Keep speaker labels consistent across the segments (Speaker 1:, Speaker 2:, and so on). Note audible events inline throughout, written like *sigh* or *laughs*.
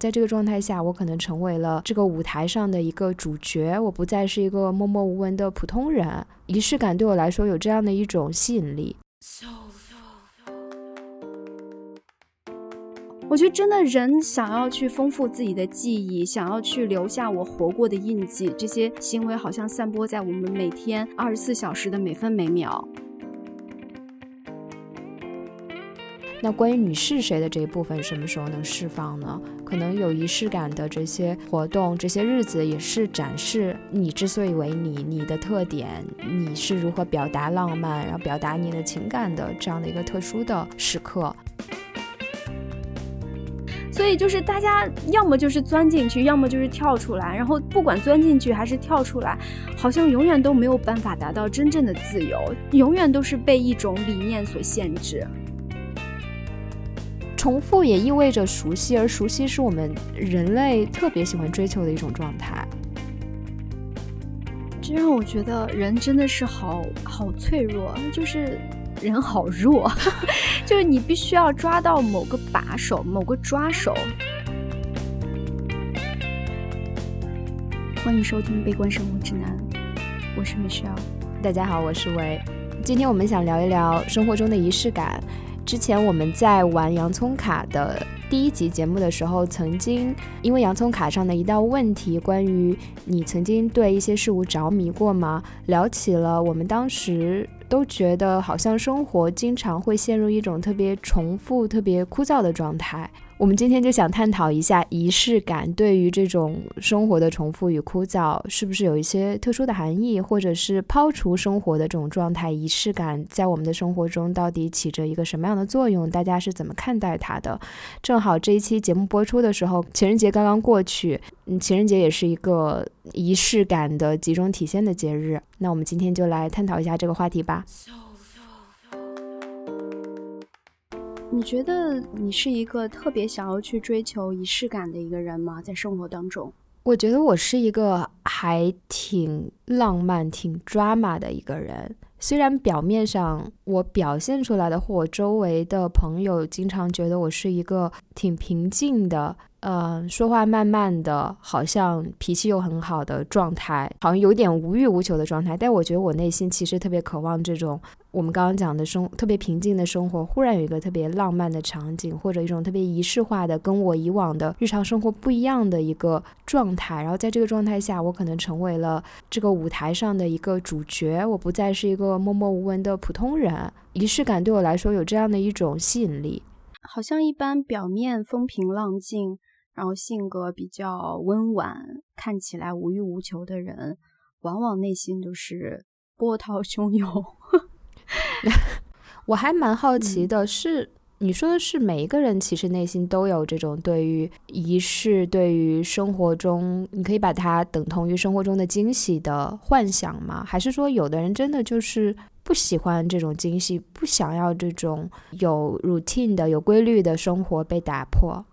Speaker 1: 在这个状态下，我可能成为了这个舞台上的一个主角，我不再是一个默默无闻的普通人。仪式感对我来说有这样的一种吸引力。
Speaker 2: 我觉得真的人想要去丰富自己的记忆，想要去留下我活过的印记，这些行为好像散播在我们每天二十四小时的每分每秒。
Speaker 1: 那关于你是谁的这一部分，什么时候能释放呢？可能有仪式感的这些活动、这些日子，也是展示你之所以为你、你的特点、你是如何表达浪漫，然后表达你的情感的这样的一个特殊的时刻。
Speaker 2: 所以就是大家要么就是钻进去，要么就是跳出来，然后不管钻进去还是跳出来，好像永远都没有办法达到真正的自由，永远都是被一种理念所限制。
Speaker 1: 重复也意味着熟悉，而熟悉是我们人类特别喜欢追求的一种状态。
Speaker 2: 这让我觉得人真的是好好脆弱，就是人好弱，*laughs* 就是你必须要抓到某个把手，某个抓手。欢迎收听《悲观生活指南》，我是 Michelle，
Speaker 1: 大家好，我是维。今天我们想聊一聊生活中的仪式感。之前我们在玩洋葱卡的第一集节目的时候，曾经因为洋葱卡上的一道问题，关于你曾经对一些事物着迷过吗？聊起了我们当时都觉得好像生活经常会陷入一种特别重复、特别枯燥的状态。我们今天就想探讨一下仪式感对于这种生活的重复与枯燥，是不是有一些特殊的含义，或者是抛除生活的这种状态，仪式感在我们的生活中到底起着一个什么样的作用？大家是怎么看待它的？正好这一期节目播出的时候，情人节刚刚过去，嗯，情人节也是一个仪式感的集中体现的节日。那我们今天就来探讨一下这个话题吧。
Speaker 2: 你觉得你是一个特别想要去追求仪式感的一个人吗？在生活当中，
Speaker 1: 我觉得我是一个还挺浪漫、挺 drama 的一个人。虽然表面上我表现出来的，或我周围的朋友经常觉得我是一个挺平静的，呃，说话慢慢的，好像脾气又很好的状态，好像有点无欲无求的状态。但我觉得我内心其实特别渴望这种。我们刚刚讲的生特别平静的生活，忽然有一个特别浪漫的场景，或者一种特别仪式化的，跟我以往的日常生活不一样的一个状态。然后在这个状态下，我可能成为了这个舞台上的一个主角，我不再是一个默默无闻的普通人。仪式感对我来说有这样的一种吸引力，
Speaker 2: 好像一般表面风平浪静，然后性格比较温婉，看起来无欲无求的人，往往内心都是波涛汹涌。*laughs*
Speaker 1: 我还蛮好奇的是，你说的是每一个人其实内心都有这种对于仪式、对于生活中，你可以把它等同于生活中的惊喜的幻想吗？还是说有的人真的就是不喜欢这种惊喜，不想要这种有 routine 的、有规律的生活被打破？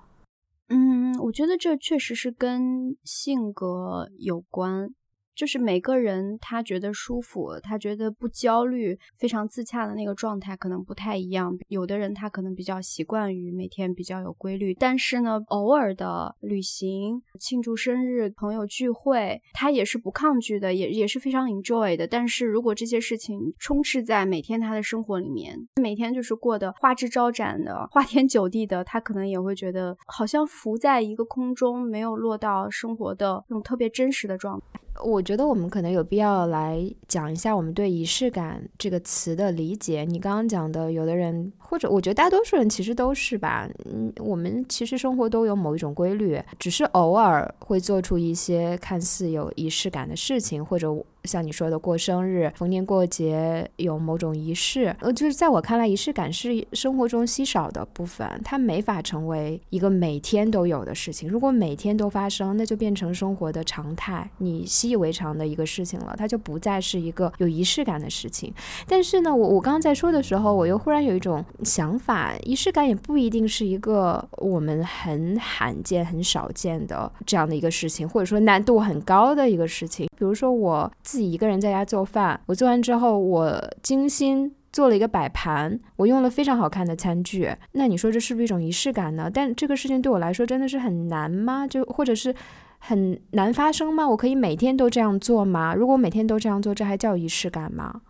Speaker 2: 嗯，我觉得这确实是跟性格有关。就是每个人他觉得舒服，他觉得不焦虑、非常自洽的那个状态可能不太一样。有的人他可能比较习惯于每天比较有规律，但是呢，偶尔的旅行、庆祝生日、朋友聚会，他也是不抗拒的，也也是非常 enjoy 的。但是如果这些事情充斥在每天他的生活里面，每天就是过得花枝招展的、花天酒地的，他可能也会觉得好像浮在一个空中，没有落到生活的那种特别真实的状态。
Speaker 1: 我觉得我们可能有必要来讲一下我们对仪式感这个词的理解。你刚刚讲的，有的人或者我觉得大多数人其实都是吧。嗯，我们其实生活都有某一种规律，只是偶尔会做出一些看似有仪式感的事情，或者。像你说的过生日、逢年过节有某种仪式，呃，就是在我看来，仪式感是生活中稀少的部分，它没法成为一个每天都有的事情。如果每天都发生，那就变成生活的常态，你习以为常的一个事情了，它就不再是一个有仪式感的事情。但是呢，我我刚刚在说的时候，我又忽然有一种想法，仪式感也不一定是一个我们很罕见、很少见的这样的一个事情，或者说难度很高的一个事情。比如说我。自己一个人在家做饭，我做完之后，我精心做了一个摆盘，我用了非常好看的餐具，那你说这是不是一种仪式感呢？但这个事情对我来说真的是很难吗？就或者是很难发生吗？我可以每天都这样做吗？如果每天都这样做，这还叫仪式感吗？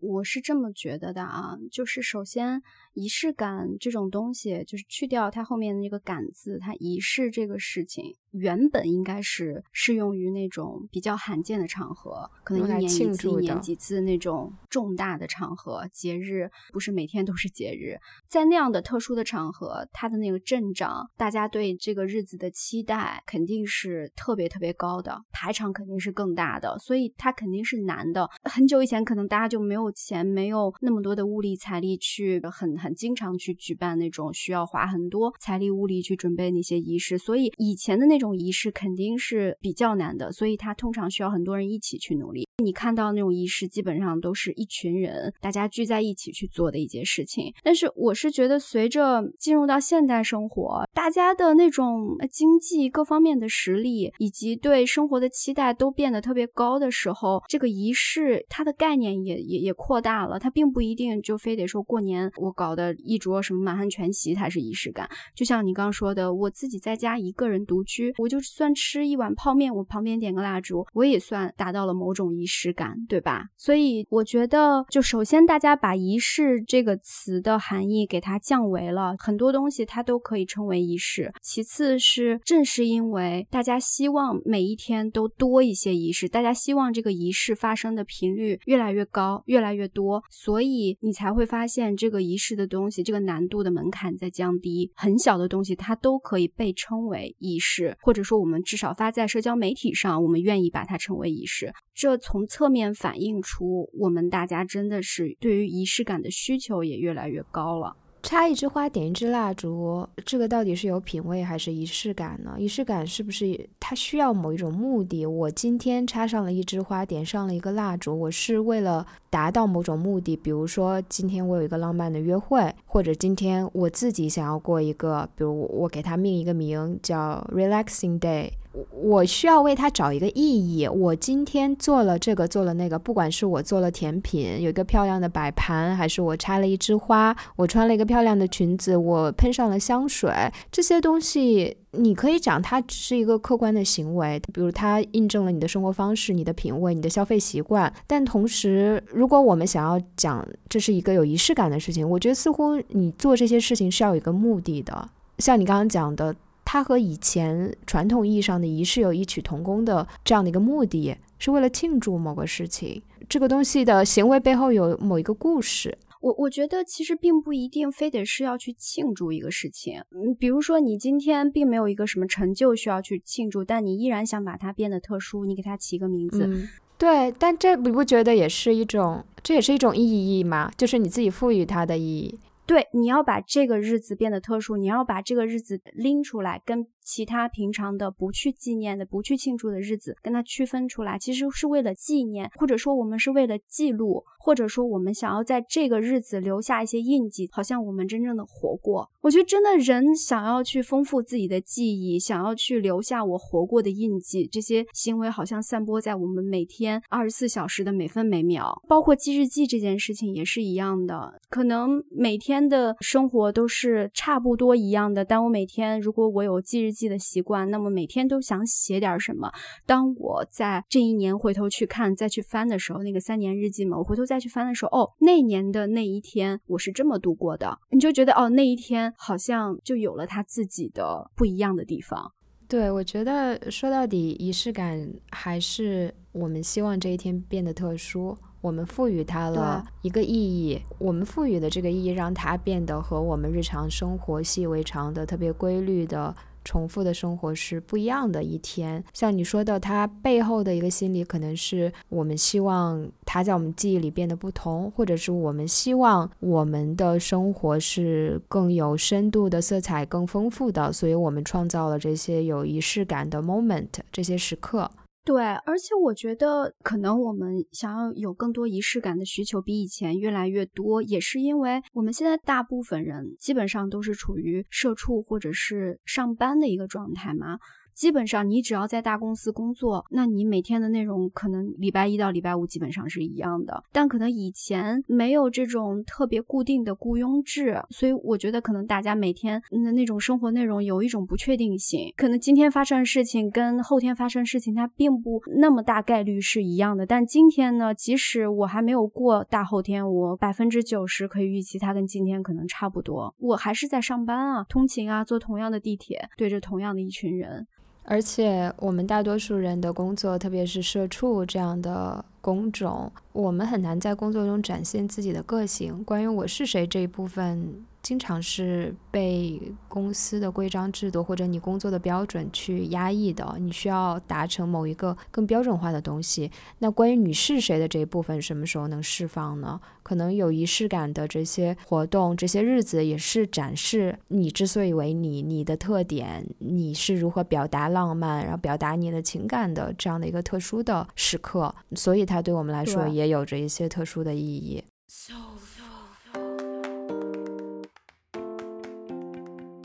Speaker 2: 我是这么觉得的啊，就是首先仪式感这种东西，就是去掉它后面的那个“感”字，它仪式这个事情。原本应该是适用于那种比较罕见的场合，可能一年一次、一年几次那种重大的场合、节日，不是每天都是节日。在那样的特殊的场合，它的那个阵仗，大家对这个日子的期待肯定是特别特别高的，排场肯定是更大的，所以它肯定是难的。很久以前，可能大家就没有钱，没有那么多的物力财力去很很经常去举办那种需要花很多财力物力去准备那些仪式，所以以前的那。种仪式肯定是比较难的，所以它通常需要很多人一起去努力。你看到那种仪式，基本上都是一群人大家聚在一起去做的一件事情。但是我是觉得，随着进入到现代生活，大家的那种经济各方面的实力以及对生活的期待都变得特别高的时候，这个仪式它的概念也也也扩大了。它并不一定就非得说过年我搞的一桌什么满汉全席才是仪式感。就像你刚说的，我自己在家一个人独居，我就算吃一碗泡面，我旁边点个蜡烛，我也算达到了某种仪式。仪式感，对吧？所以我觉得，就首先大家把仪式这个词的含义给它降维了，很多东西它都可以称为仪式。其次是，正是因为大家希望每一天都多一些仪式，大家希望这个仪式发生的频率越来越高，越来越多，所以你才会发现这个仪式的的东西，这个难度的门槛在降低。很小的东西它都可以被称为仪式，或者说我们至少发在社交媒体上，我们愿意把它称为仪式。这从侧面反映出，我们大家真的是对于仪式感的需求也越来越高了。
Speaker 1: 插一枝花，点一支蜡烛，这个到底是有品味还是仪式感呢？仪式感是不是它需要某一种目的？我今天插上了一枝花，点上了一个蜡烛，我是为了达到某种目的，比如说今天我有一个浪漫的约会，或者今天我自己想要过一个，比如我给它命一个名叫 Relaxing Day。我需要为它找一个意义。我今天做了这个，做了那个，不管是我做了甜品，有一个漂亮的摆盘，还是我插了一枝花，我穿了一个漂亮的裙子，我喷上了香水，这些东西你可以讲它只是一个客观的行为，比如它印证了你的生活方式、你的品味、你的消费习惯。但同时，如果我们想要讲这是一个有仪式感的事情，我觉得似乎你做这些事情是要有一个目的的，像你刚刚讲的。它和以前传统意义上的仪式有异曲同工的这样的一个目的，是为了庆祝某个事情。这个东西的行为背后有某一个故事。
Speaker 2: 我我觉得其实并不一定非得是要去庆祝一个事情。嗯，比如说你今天并没有一个什么成就需要去庆祝，但你依然想把它变得特殊，你给它起一个名字。
Speaker 1: 对，但这你不觉得也是一种，这也是一种意义吗？就是你自己赋予它的意义。
Speaker 2: 对，你要把这个日子变得特殊，你要把这个日子拎出来，跟其他平常的不去纪念的、不去庆祝的日子跟它区分出来，其实是为了纪念，或者说我们是为了记录。或者说，我们想要在这个日子留下一些印记，好像我们真正的活过。我觉得，真的人想要去丰富自己的记忆，想要去留下我活过的印记，这些行为好像散播在我们每天二十四小时的每分每秒。包括记日记这件事情也是一样的，可能每天的生活都是差不多一样的，但我每天如果我有记日记的习惯，那么每天都想写点什么。当我在这一年回头去看、再去翻的时候，那个三年日记嘛，我回头。再去翻的时候，哦，那年的那一天我是这么度过的，你就觉得哦，那一天好像就有了他自己的不一样的地方。
Speaker 1: 对，我觉得说到底，仪式感还是我们希望这一天变得特殊，我们赋予它了一个意义，我们赋予的这个意义让它变得和我们日常生活习以为常的、特别规律的。重复的生活是不一样的一天，像你说的，它背后的一个心理，可能是我们希望它在我们记忆里变得不同，或者是我们希望我们的生活是更有深度的、色彩更丰富的，所以我们创造了这些有仪式感的 moment，这些时刻。
Speaker 2: 对，而且我觉得可能我们想要有更多仪式感的需求比以前越来越多，也是因为我们现在大部分人基本上都是处于社畜或者是上班的一个状态嘛。基本上，你只要在大公司工作，那你每天的内容可能礼拜一到礼拜五基本上是一样的。但可能以前没有这种特别固定的雇佣制，所以我觉得可能大家每天的那种生活内容有一种不确定性。可能今天发生的事情跟后天发生的事情，它并不那么大概率是一样的。但今天呢，即使我还没有过大后天，我百分之九十可以预期它跟今天可能差不多。我还是在上班啊，通勤啊，坐同样的地铁，对着同样的一群人。
Speaker 1: 而且我们大多数人的工作，特别是社畜这样的工种，我们很难在工作中展现自己的个性。关于我是谁这一部分。经常是被公司的规章制度或者你工作的标准去压抑的，你需要达成某一个更标准化的东西。那关于你是谁的这一部分，什么时候能释放呢？可能有仪式感的这些活动、这些日子，也是展示你之所以为你、你的特点、你是如何表达浪漫，然后表达你的情感的这样的一个特殊的时刻。所以它对我们来说也有着一些特殊的意义。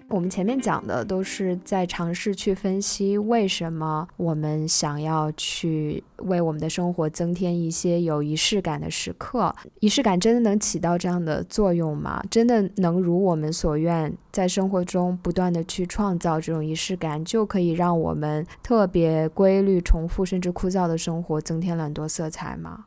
Speaker 1: 我们前面讲的都是在尝试去分析为什么我们想要去为我们的生活增添一些有仪式感的时刻。仪式感真的能起到这样的作用吗？真的能如我们所愿，在生活中不断的去创造这种仪式感，就可以让我们特别规律、重复甚至枯燥的生活增添了很多色彩吗？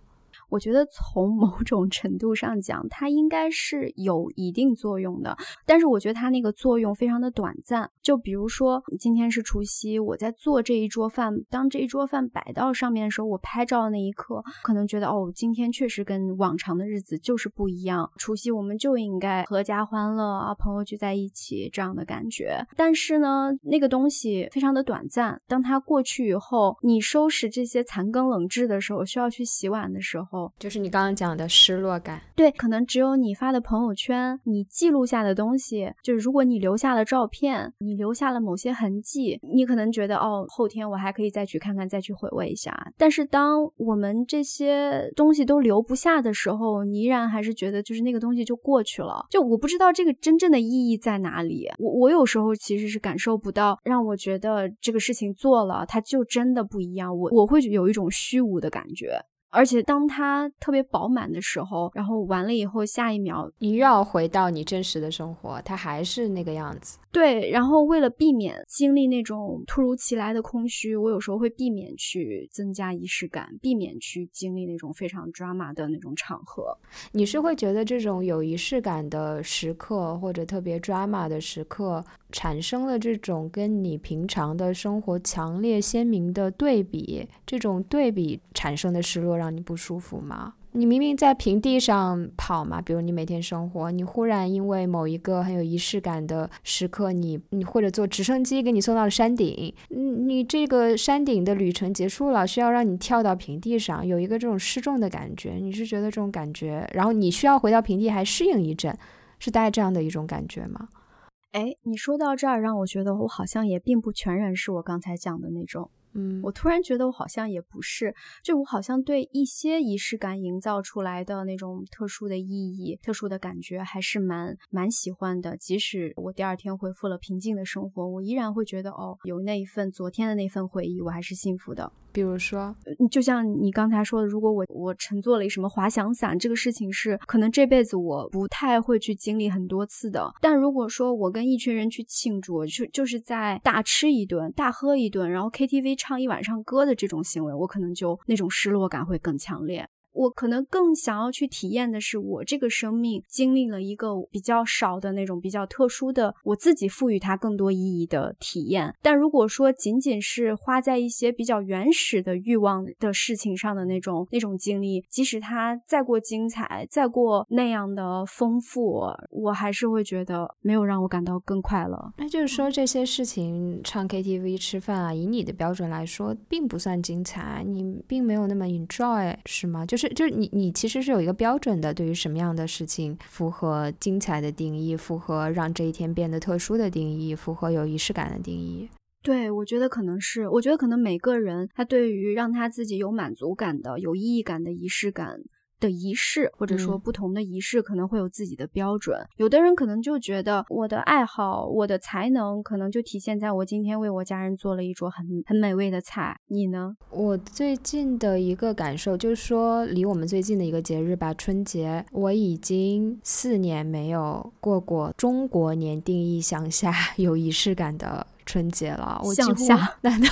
Speaker 2: 我觉得从某种程度上讲，它应该是有一定作用的，但是我觉得它那个作用非常的短暂。就比如说今天是除夕，我在做这一桌饭，当这一桌饭摆到上面的时候，我拍照的那一刻，可能觉得哦，今天确实跟往常的日子就是不一样。除夕我们就应该阖家欢乐啊，朋友聚在一起这样的感觉。但是呢，那个东西非常的短暂，当它过去以后，你收拾这些残羹冷炙的时候，需要去洗碗的时候。
Speaker 1: 就是你刚刚讲的失落感，
Speaker 2: 对，可能只有你发的朋友圈，你记录下的东西，就是如果你留下了照片，你留下了某些痕迹，你可能觉得哦，后天我还可以再去看看，再去回味一下。但是当我们这些东西都留不下的时候，你依然还是觉得就是那个东西就过去了。就我不知道这个真正的意义在哪里。我我有时候其实是感受不到，让我觉得这个事情做了，它就真的不一样。我我会有一种虚无的感觉。而且当它特别饱满的时候，然后完了以后，下一秒
Speaker 1: 你又要回到你真实的生活，它还是那个样子。
Speaker 2: 对，然后为了避免经历那种突如其来的空虚，我有时候会避免去增加仪式感，避免去经历那种非常 drama 的那种场合。
Speaker 1: 你是会觉得这种有仪式感的时刻，或者特别 drama 的时刻，产生了这种跟你平常的生活强烈鲜明的对比，这种对比产生的失落让你不舒服吗？你明明在平地上跑嘛，比如你每天生活，你忽然因为某一个很有仪式感的时刻，你你或者坐直升机给你送到了山顶，你这个山顶的旅程结束了，需要让你跳到平地上，有一个这种失重的感觉，你是觉得这种感觉，然后你需要回到平地还适应一阵，是大概这样的一种感觉吗？
Speaker 2: 哎，你说到这儿，让我觉得我好像也并不全然是我刚才讲的那种。
Speaker 1: 嗯，
Speaker 2: 我突然觉得我好像也不是，就我好像对一些仪式感营造出来的那种特殊的意义、特殊的感觉还是蛮蛮喜欢的。即使我第二天恢复了平静的生活，我依然会觉得哦，有那一份昨天的那份回忆，我还是幸福的。
Speaker 1: 比如说，
Speaker 2: 就像你刚才说的，如果我我乘坐了一什么滑翔伞，这个事情是可能这辈子我不太会去经历很多次的。但如果说我跟一群人去庆祝，就就是在大吃一顿、大喝一顿，然后 KTV 唱一晚上歌的这种行为，我可能就那种失落感会更强烈。我可能更想要去体验的是，我这个生命经历了一个比较少的那种比较特殊的，我自己赋予它更多意义的体验。但如果说仅仅是花在一些比较原始的欲望的事情上的那种那种经历，即使它再过精彩，再过那样的丰富，我还是会觉得没有让我感到更快乐。
Speaker 1: 那就是说，这些事情，唱 KTV、吃饭啊，以你的标准来说，并不算精彩，你并没有那么 enjoy，是吗？就是。就是你，你其实是有一个标准的，对于什么样的事情符合精彩的定义，符合让这一天变得特殊的定义，符合有仪式感的定义。
Speaker 2: 对，我觉得可能是，我觉得可能每个人他对于让他自己有满足感的、有意义感的仪式感。的仪式，或者说不同的仪式，可能会有自己的标准。有的人可能就觉得我的爱好、我的才能，可能就体现在我今天为我家人做了一桌很很美味的菜。你呢？
Speaker 1: 我最近的一个感受就是说，离我们最近的一个节日吧，春节，我已经四年没有过过中国年定义向下 *laughs* 有仪式感的春节了。我
Speaker 2: 向下？
Speaker 1: 难道？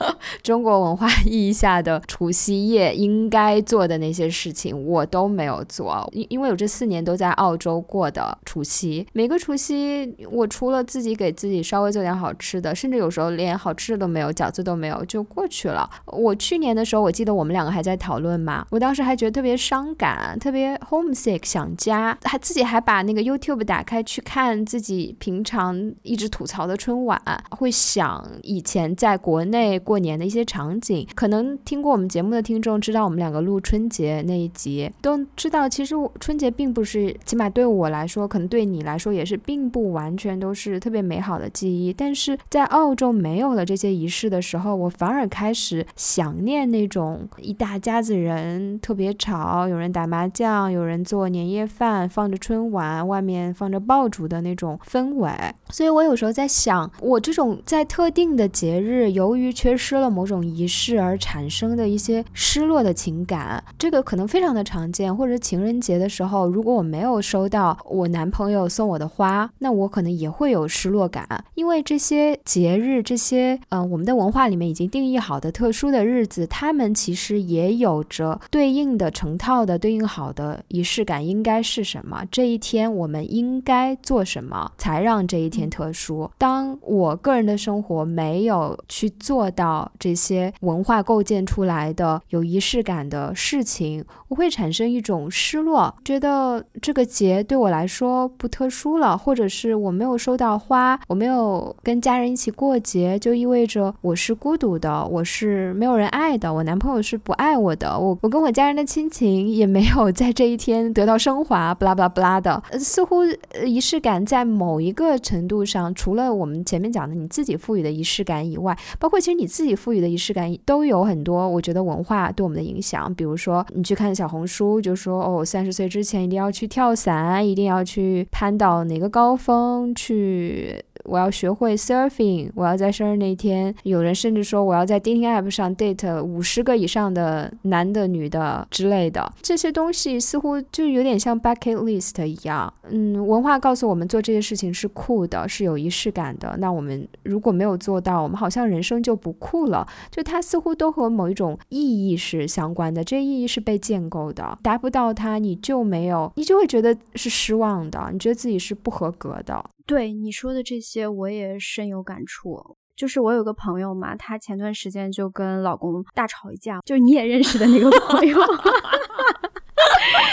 Speaker 1: *laughs* 中国文化意义下的除夕夜应该做的那些事情，我都没有做。因因为我这四年都在澳洲过的除夕，每个除夕我除了自己给自己稍微做点好吃的，甚至有时候连好吃的都没有，饺子都没有就过去了。我去年的时候，我记得我们两个还在讨论嘛，我当时还觉得特别伤感，特别 homesick 想家，还自己还把那个 YouTube 打开去看自己平常一直吐槽的春晚，会想以前在国内过年的。一些场景，可能听过我们节目的听众知道，我们两个录春节那一集都知道，其实春节并不是，起码对我来说，可能对你来说也是，并不完全都是特别美好的记忆。但是在澳洲没有了这些仪式的时候，我反而开始想念那种一大家子人特别吵，有人打麻将，有人做年夜饭，放着春晚，外面放着爆竹的那种氛围。所以我有时候在想，我这种在特定的节日，由于缺失了某某种仪式而产生的一些失落的情感，这个可能非常的常见。或者情人节的时候，如果我没有收到我男朋友送我的花，那我可能也会有失落感。因为这些节日，这些嗯，我们的文化里面已经定义好的特殊的日子，他们其实也有着对应的成套的对应好的仪式感，应该是什么？这一天我们应该做什么才让这一天特殊？当我个人的生活没有去做到这。这些文化构建出来的有仪式感的事情，我会产生一种失落，觉得这个节对我来说不特殊了，或者是我没有收到花，我没有跟家人一起过节，就意味着我是孤独的，我是没有人爱的，我男朋友是不爱我的，我我跟我家人的亲情也没有在这一天得到升华，*laughs* 不拉不拉不拉的，似乎仪式感在某一个程度上，除了我们前面讲的你自己赋予的仪式感以外，包括其实你自自己赋予。的仪式感都有很多，我觉得文化对我们的影响，比如说你去看小红书，就说哦，三十岁之前一定要去跳伞，一定要去攀到哪个高峰去。我要学会 surfing，我要在生日那天，有人甚至说我要在 dating app 上 date 五十个以上的男的、女的之类的，这些东西似乎就有点像 bucket list 一样。嗯，文化告诉我们做这些事情是酷的，是有仪式感的。那我们如果没有做到，我们好像人生就不酷了。就它似乎都和某一种意义是相关的，这意义是被建构的，达不到它，你就没有，你就会觉得是失望的，你觉得自己是不合格的。
Speaker 2: 对你说的这些，我也深有感触。就是我有个朋友嘛，她前段时间就跟老公大吵一架，就是你也认识的那个朋友，*laughs*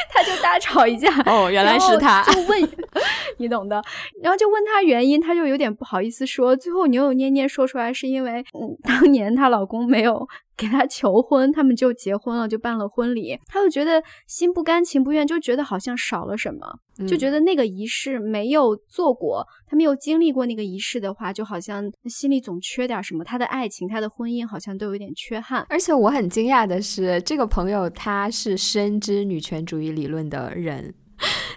Speaker 2: 她就大吵一架。
Speaker 1: 哦，原来是他。
Speaker 2: 就问，*laughs* 你懂的。然后就问她原因，她就有点不好意思说。最后扭扭捏捏说出来，是因为嗯，当年她老公没有。给他求婚，他们就结婚了，就办了婚礼。他就觉得心不甘情不愿，就觉得好像少了什么，就觉得那个仪式没有做过，他没有经历过那个仪式的话，就好像心里总缺点什么。他的爱情，他的婚姻好像都有点缺憾。
Speaker 1: 而且我很惊讶的是，这个朋友他是深知女权主义理论的人。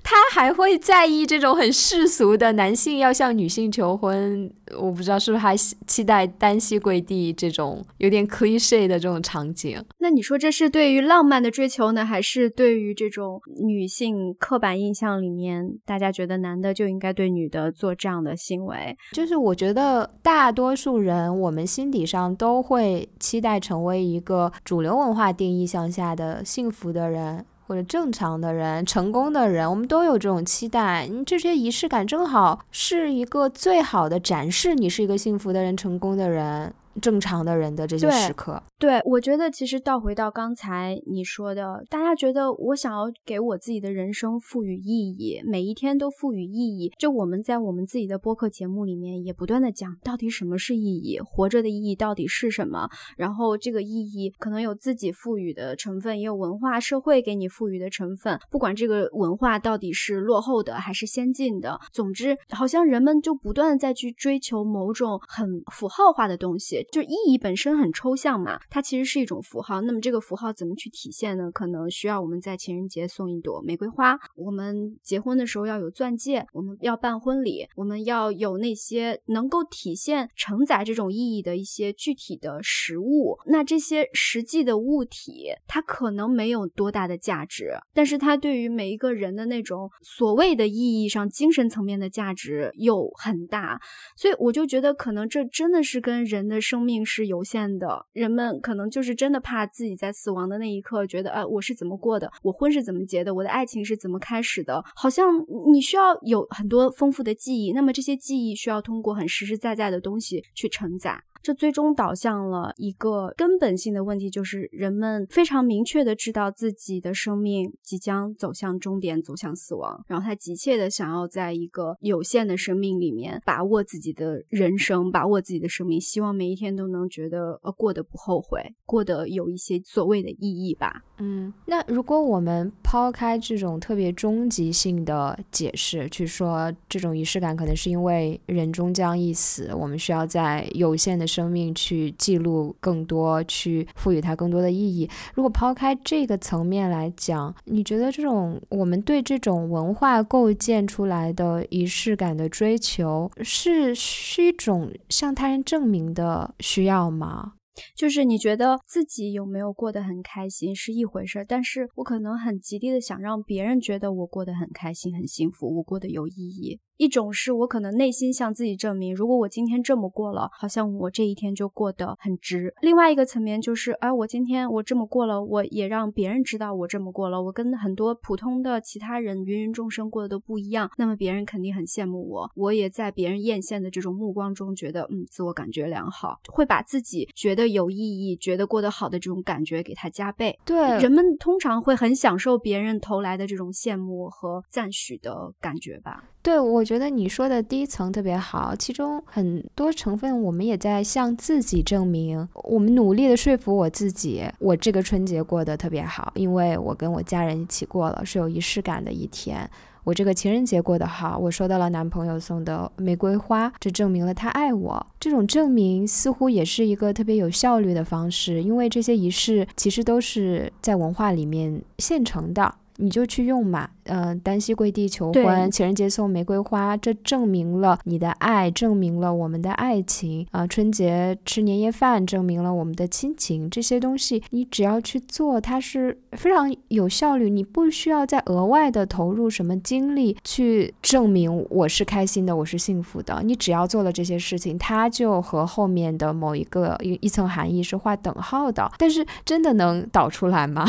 Speaker 1: 他还会在意这种很世俗的男性要向女性求婚，我不知道是不是还期待单膝跪地这种有点 cliche 的这种场景。
Speaker 2: 那你说这是对于浪漫的追求呢，还是对于这种女性刻板印象里面，大家觉得男的就应该对女的做这样的行为？
Speaker 1: 就是我觉得大多数人，我们心底上都会期待成为一个主流文化定义向下的幸福的人。或者正常的人、成功的人，我们都有这种期待。你这些仪式感正好是一个最好的展示，你是一个幸福的人、成功的人。正常的人的这些时刻。
Speaker 2: 对，我觉得其实倒回到刚才你说的，大家觉得我想要给我自己的人生赋予意义，每一天都赋予意义。就我们在我们自己的播客节目里面也不断的讲，到底什么是意义，活着的意义到底是什么？然后这个意义可能有自己赋予的成分，也有文化社会给你赋予的成分。不管这个文化到底是落后的还是先进的，总之好像人们就不断的在去追求某种很符号化的东西，就意义本身很抽象嘛。它其实是一种符号，那么这个符号怎么去体现呢？可能需要我们在情人节送一朵玫瑰花，我们结婚的时候要有钻戒，我们要办婚礼，我们要有那些能够体现、承载这种意义的一些具体的实物。那这些实际的物体，它可能没有多大的价值，但是它对于每一个人的那种所谓的意义上、精神层面的价值又很大。所以我就觉得，可能这真的是跟人的生命是有限的，人们。可能就是真的怕自己在死亡的那一刻，觉得呃，我是怎么过的，我婚是怎么结的，我的爱情是怎么开始的，好像你需要有很多丰富的记忆，那么这些记忆需要通过很实实在在的东西去承载。这最终导向了一个根本性的问题，就是人们非常明确的知道自己的生命即将走向终点，走向死亡，然后他急切的想要在一个有限的生命里面把握自己的人生，把握自己的生命，希望每一天都能觉得呃过得不后悔，过得有一些所谓的意义吧。
Speaker 1: 嗯，那如果我们抛开这种特别终极性的解释，去说这种仪式感可能是因为人终将一死，我们需要在有限的生命去记录更多，去赋予它更多的意义。如果抛开这个层面来讲，你觉得这种我们对这种文化构建出来的仪式感的追求，是是一种向他人证明的需要吗？
Speaker 2: 就是你觉得自己有没有过得很开心是一回事，但是我可能很极力的想让别人觉得我过得很开心、很幸福，我过得有意义。一种是我可能内心向自己证明，如果我今天这么过了，好像我这一天就过得很值。另外一个层面就是，哎，我今天我这么过了，我也让别人知道我这么过了。我跟很多普通的其他人芸芸众生过得都不一样，那么别人肯定很羡慕我。我也在别人艳羡的这种目光中，觉得嗯，自我感觉良好，会把自己觉得有意义、觉得过得好的这种感觉给它加倍。
Speaker 1: 对，
Speaker 2: 人们通常会很享受别人投来的这种羡慕和赞许的感觉吧。
Speaker 1: 对，我觉得你说的第一层特别好，其中很多成分我们也在向自己证明，我们努力的说服我自己，我这个春节过得特别好，因为我跟我家人一起过了，是有仪式感的一天。我这个情人节过得好，我收到了男朋友送的玫瑰花，这证明了他爱我。这种证明似乎也是一个特别有效率的方式，因为这些仪式其实都是在文化里面现成的。你就去用嘛，嗯，单膝跪地求婚，情人节送玫瑰花，这证明了你的爱，证明了我们的爱情啊。春节吃年夜饭，证明了我们的亲情。这些东西你只要去做，它是非常有效率，你不需要再额外的投入什么精力去证明我是开心的，我是幸福的。你只要做了这些事情，它就和后面的某一个一一层含义是画等号的。但是真的能导出来吗？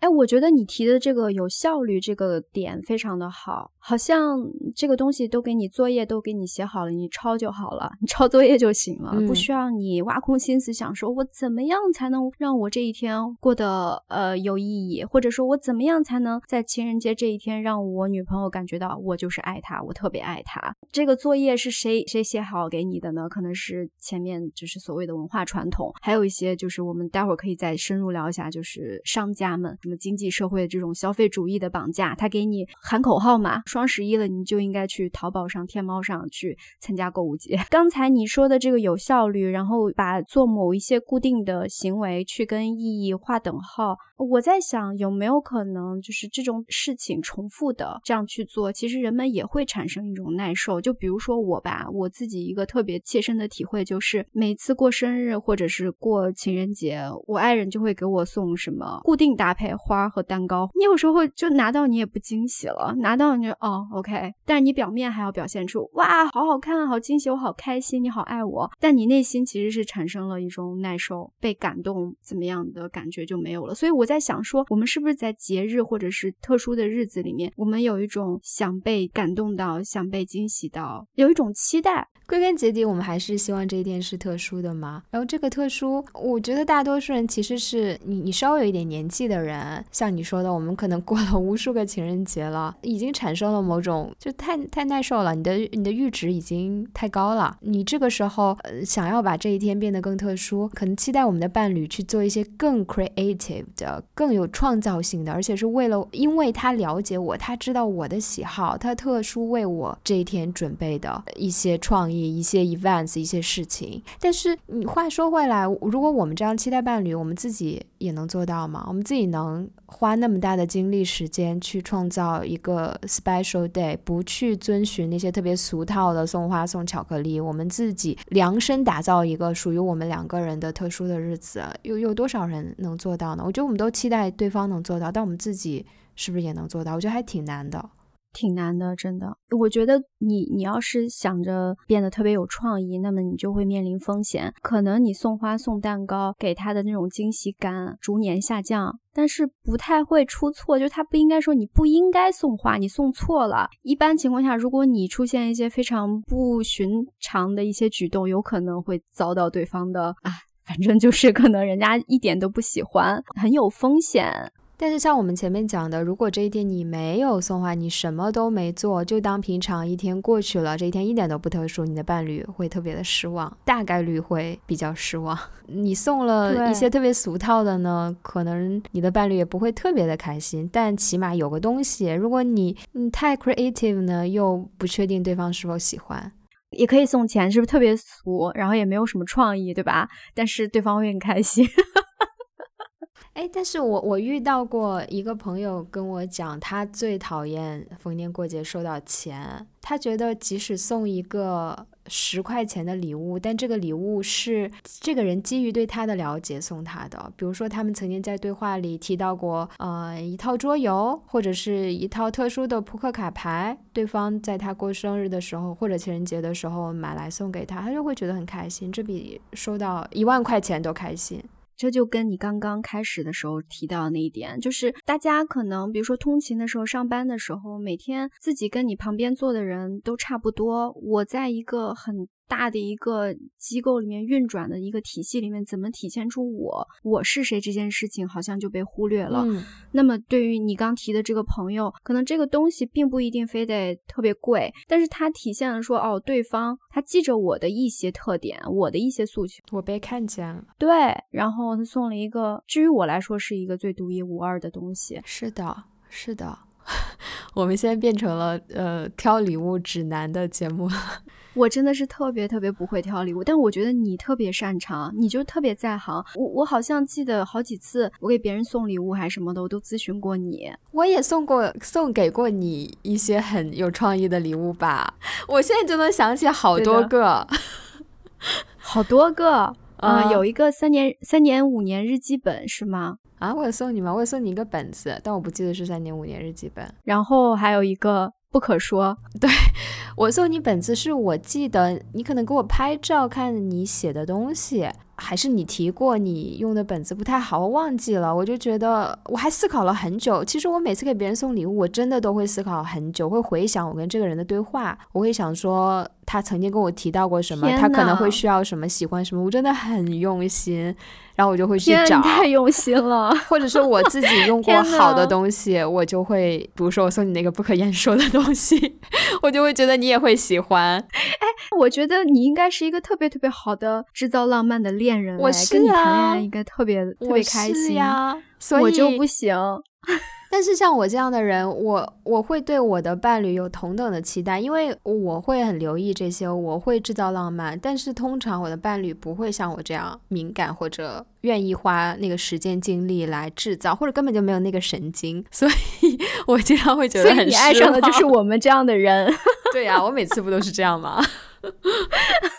Speaker 2: 哎，我觉得你提的这个有效率这个点非常的好，好像这个东西都给你作业都给你写好了，你抄就好了，你抄作业就行了，不需要你挖空心思想说，我怎么样才能让我这一天过得呃有意义，或者说我怎么样才能在情人节这一天让我女朋友感觉到我就是爱她，我特别爱她。这个作业是谁谁写好给你的呢？可能是前面就是所谓的文化传统，还有一些就是我们待会儿可以再深入聊一下，就是商家们。什么经济社会的这种消费主义的绑架，他给你喊口号嘛？双十一了，你就应该去淘宝上、天猫上去参加购物节。*laughs* 刚才你说的这个有效率，然后把做某一些固定的行为去跟意义划等号，我在想有没有可能就是这种事情重复的这样去做，其实人们也会产生一种耐受。就比如说我吧，我自己一个特别切身的体会就是，每次过生日或者是过情人节，我爱人就会给我送什么固定搭配。花和蛋糕，你有时候就拿到你也不惊喜了，拿到你就哦哦，OK，但你表面还要表现出哇，好好看，好惊喜，我好开心，你好爱我，但你内心其实是产生了一种耐受、被感动怎么样的感觉就没有了。所以我在想说，我们是不是在节日或者是特殊的日子里面，我们有一种想被感动到、想被惊喜到，有一种期待。
Speaker 1: 归根结底，我们还是希望这一天是特殊的嘛。然后这个特殊，我觉得大多数人其实是你，你稍微有一点年纪的人，像你说的，我们可能过了无数个情人节了，已经产生了某种就太太耐受了，你的你的阈值已经太高了。你这个时候呃想要把这一天变得更特殊，可能期待我们的伴侣去做一些更 creative 的、更有创造性的，而且是为了因为他了解我，他知道我的喜好，他特殊为我这一天准备的一些创意。一些 events 一些事情，但是你话说回来，如果我们这样期待伴侣，我们自己也能做到吗？我们自己能花那么大的精力时间去创造一个 special day，不去遵循那些特别俗套的送花送巧克力，我们自己量身打造一个属于我们两个人的特殊的日子，有有多少人能做到呢？我觉得我们都期待对方能做到，但我们自己是不是也能做到？我觉得还挺难的。
Speaker 2: 挺难的，真的。我觉得你你要是想着变得特别有创意，那么你就会面临风险。可能你送花送蛋糕给他的那种惊喜感逐年下降，但是不太会出错。就他不应该说你不应该送花，你送错了。一般情况下，如果你出现一些非常不寻常的一些举动，有可能会遭到对方的啊，反正就是可能人家一点都不喜欢，很有风险。
Speaker 1: 但是像我们前面讲的，如果这一天你没有送花，你什么都没做，就当平常一天过去了，这一天一点都不特殊，你的伴侣会特别的失望，大概率会比较失望。*laughs* 你送了一些特别俗套的呢，可能你的伴侣也不会特别的开心，但起码有个东西。如果你你太 creative 呢，又不确定对方是否喜欢，
Speaker 2: 也可以送钱，是不是特别俗，然后也没有什么创意，对吧？但是对方会很开心。
Speaker 1: 哎，但是我我遇到过一个朋友跟我讲，他最讨厌逢年过节收到钱。他觉得即使送一个十块钱的礼物，但这个礼物是这个人基于对他的了解送他的。比如说，他们曾经在对话里提到过，呃，一套桌游或者是一套特殊的扑克卡牌，对方在他过生日的时候或者情人节的时候买来送给他，他就会觉得很开心，这比收到一万块钱都开心。
Speaker 2: 这就跟你刚刚开始的时候提到那一点，就是大家可能，比如说通勤的时候、上班的时候，每天自己跟你旁边坐的人都差不多。我在一个很。大的一个机构里面运转的一个体系里面，怎么体现出我我是谁这件事情，好像就被忽略了。那么对于你刚提的这个朋友，可能这个东西并不一定非得特别贵，但是它体现了说，哦，对方他记着我的一些特点，我的一些诉求，
Speaker 1: 我被看见了。
Speaker 2: 对，然后他送了一个，至于我来说是一个最独一无二的东西。
Speaker 1: 是的，是的。*laughs* 我们现在变成了呃挑礼物指南的节目。*laughs*
Speaker 2: 我真的是特别特别不会挑礼物，但我觉得你特别擅长，你就特别在行。我我好像记得好几次，我给别人送礼物还是什么的，我都咨询过你。
Speaker 1: 我也送过送给过你一些很有创意的礼物吧？我现在就能想起好多个，
Speaker 2: 好多个。嗯，有一个三年三年五年日记本是吗？
Speaker 1: 啊，我有送你吗？我有送你一个本子，但我不记得是三年五年日记本。
Speaker 2: 然后还有一个不可说，
Speaker 1: 对 *laughs* 我送你本子是我记得你可能给我拍照看你写的东西，还是你提过你用的本子不太好，我忘记了。我就觉得我还思考了很久。其实我每次给别人送礼物，我真的都会思考很久，会回想我跟这个人的对话，我会想说他曾经跟我提到过什么，他可能会需要什么，喜欢什么，我真的很用心。然后我就会去找，
Speaker 2: 太用心了。
Speaker 1: 或者说我自己用 *laughs* 过好的东西，我就会，比如说我送你那个不可言说的东西，*laughs* 我就会觉得你也会喜欢。
Speaker 2: 哎，我觉得你应该是一个特别特别好的制造浪漫的恋人，
Speaker 1: 我是
Speaker 2: 跟你谈恋爱应该特别特别开心
Speaker 1: 呀，所以
Speaker 2: 我就不行。
Speaker 1: 但是像我这样的人，我我会对我的伴侣有同等的期待，因为我会很留意这些，我会制造浪漫。但是通常我的伴侣不会像我这样敏感，或者愿意花那个时间精力来制造，或者根本就没有那个神经，所以我经常会觉得很
Speaker 2: 你爱上的就是我们这样的人。*laughs*
Speaker 1: 对呀，我每次不都是这样吗？*laughs*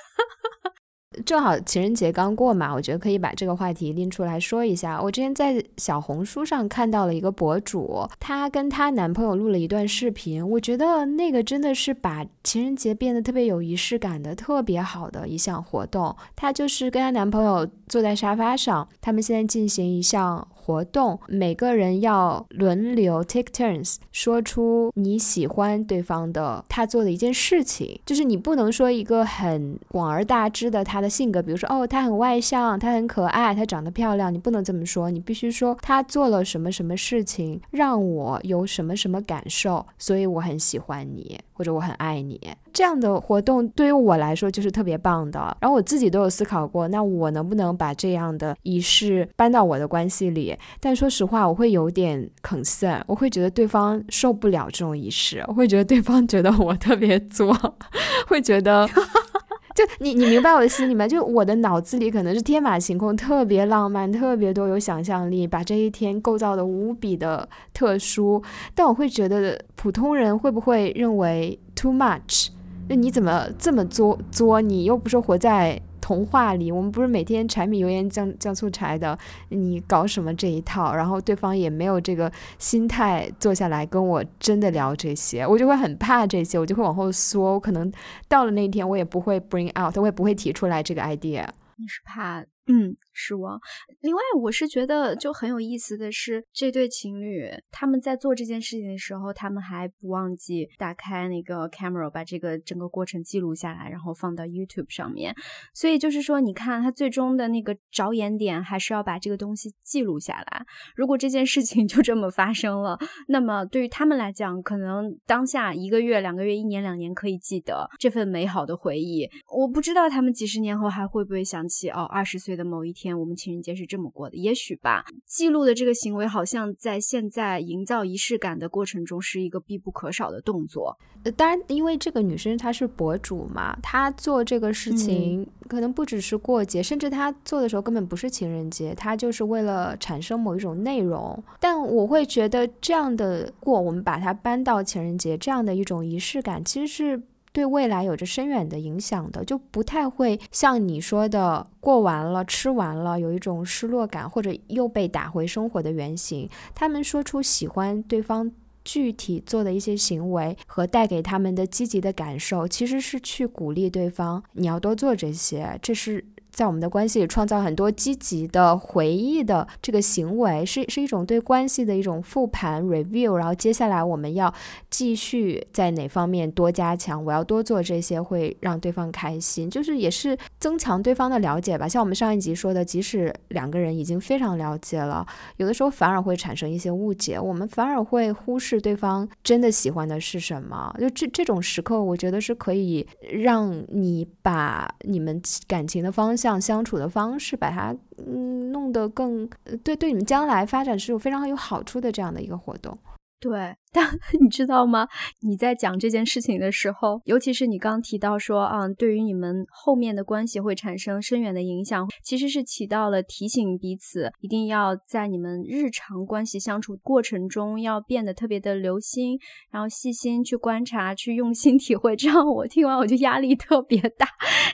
Speaker 1: 正好情人节刚过嘛，我觉得可以把这个话题拎出来说一下。我之前在小红书上看到了一个博主，她跟她男朋友录了一段视频，我觉得那个真的是把情人节变得特别有仪式感的特别好的一项活动。她就是跟她男朋友坐在沙发上，他们现在进行一项。活动，每个人要轮流 take turns 说出你喜欢对方的他做的一件事情，就是你不能说一个很广而大之的他的性格，比如说哦他很外向，他很可爱，他长得漂亮，你不能这么说，你必须说他做了什么什么事情让我有什么什么感受，所以我很喜欢你或者我很爱你。这样的活动对于我来说就是特别棒的。然后我自己都有思考过，那我能不能把这样的仪式搬到我的关系里？但说实话，我会有点 concern，我会觉得对方受不了这种仪式，我会觉得对方觉得我特别作，*laughs* 会觉得，*laughs* *laughs* 就你你明白我的心里吗？就我的脑子里可能是天马行空，特别浪漫，特别多有想象力，把这一天构造的无比的特殊。但我会觉得普通人会不会认为 too much？那你怎么这么作作？你又不是活在。童话里，我们不是每天柴米油盐酱酱醋茶的，你搞什么这一套？然后对方也没有这个心态坐下来跟我真的聊这些，我就会很怕这些，我就会往后缩。我可能到了那一天，我也不会 bring out，我也不会提出来这个 idea。
Speaker 2: 你是怕？嗯，失望。另外，我是觉得就很有意思的是，这对情侣他们在做这件事情的时候，他们还不忘记打开那个 camera，把这个整个过程记录下来，然后放到 YouTube 上面。所以就是说，你看他最终的那个着眼点，还是要把这个东西记录下来。如果这件事情 *laughs* 就这么发生了，那么对于他们来讲，可能当下一个月、两个月、一年、两年可以记得这份美好的回忆。我不知道他们几十年后还会不会想起哦，二十岁。的某一天，我们情人节是这么过的，也许吧。记录的这个行为，好像在现在营造仪式感的过程中，是一个必不可少的动作。
Speaker 1: 呃，当然，因为这个女生她是博主嘛，她做这个事情可能不只是过节，甚至她做的时候根本不是情人节，她就是为了产生某一种内容。但我会觉得，这样的过，我们把它搬到情人节这样的一种仪式感，其实是。对未来有着深远的影响的，就不太会像你说的过完了、吃完了，有一种失落感，或者又被打回生活的原型。他们说出喜欢对方具体做的一些行为和带给他们的积极的感受，其实是去鼓励对方，你要多做这些，这是。在我们的关系里创造很多积极的回忆的这个行为，是是一种对关系的一种复盘 review。然后接下来我们要继续在哪方面多加强？我要多做这些会让对方开心，就是也是增强对方的了解吧。像我们上一集说的，即使两个人已经非常了解了，有的时候反而会产生一些误解，我们反而会忽视对方真的喜欢的是什么。就这这种时刻，我觉得是可以让你把你们感情的方向。相处的方式，把它嗯弄得更对对你们将来发展是有非常有好处的这样的一个活动。
Speaker 2: 对，但你知道吗？你在讲这件事情的时候，尤其是你刚提到说，啊，对于你们后面的关系会产生深远的影响，其实是起到了提醒彼此，一定要在你们日常关系相处过程中要变得特别的留心，然后细心去观察，去用心体会。这样我听完我就压力特别大，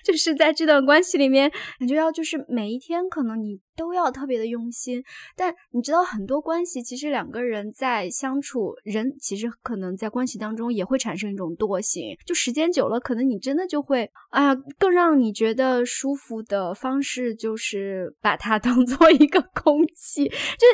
Speaker 2: 就是在这段关系里面，感觉要就是每一天可能你。都要特别的用心，但你知道很多关系，其实两个人在相处，人其实可能在关系当中也会产生一种惰性，就时间久了，可能你真的就会，哎呀，更让你觉得舒服的方式就是把它 *laughs* 当做一个空气，就。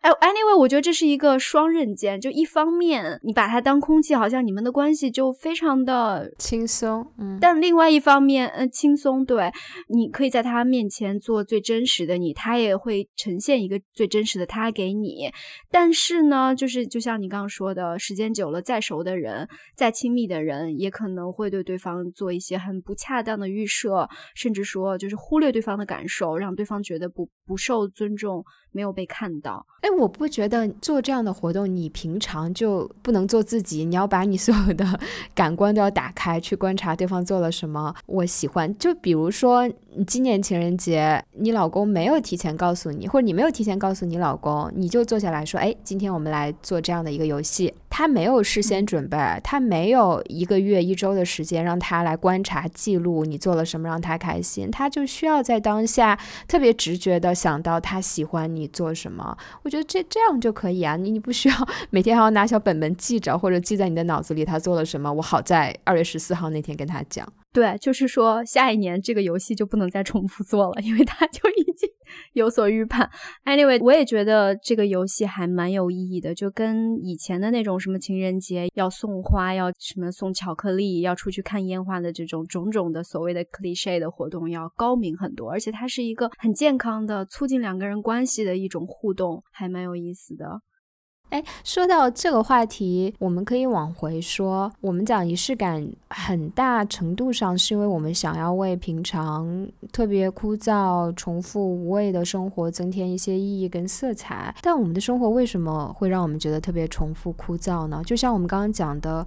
Speaker 2: 哎，anyway，我觉得这是一个双刃剑。就一方面，你把它当空气，好像你们的关系就非常的
Speaker 1: 轻松，嗯。
Speaker 2: 但另外一方面，嗯，轻松，对，你可以在他面前做最真实的你，他也会呈现一个最真实的他给你。但是呢，就是就像你刚刚说的，时间久了，再熟的人，再亲密的人，也可能会对对方做一些很不恰当的预设，甚至说就是忽略对方的感受，让对方觉得不不受尊重，没有被看到。到。
Speaker 1: 哎，我不觉得做这样的活动，你平常就不能做自己，你要把你所有的 *laughs* 感官都要打开，去观察对方做了什么。我喜欢，就比如说今年情人节，你老公没有提前告诉你，或者你没有提前告诉你老公，你就坐下来说，哎，今天我们来做这样的一个游戏。他没有事先准备，他没有一个月、一周的时间让他来观察、记录你做了什么让他开心，他就需要在当下特别直觉的想到他喜欢你你做什么。我觉得这这样就可以啊，你你不需要每天还要拿小本本记着，或者记在你的脑子里他做了什么，我好在二月十四号那天跟他讲。
Speaker 2: 对，就是说下一年这个游戏就不能再重复做了，因为他就已经 *laughs* 有所预判。Anyway，我也觉得这个游戏还蛮有意义的，就跟以前的那种什么情人节要送花、要什么送巧克力、要出去看烟花的这种种种的所谓的 cliche 的活动要高明很多，而且它是一个很健康的促进两个人关系的一种互动，还蛮有意思的。
Speaker 1: 哎，说到这个话题，我们可以往回说。我们讲仪式感，很大程度上是因为我们想要为平常特别枯燥、重复、无味的生活增添一些意义跟色彩。但我们的生活为什么会让我们觉得特别重复、枯燥呢？就像我们刚刚讲的，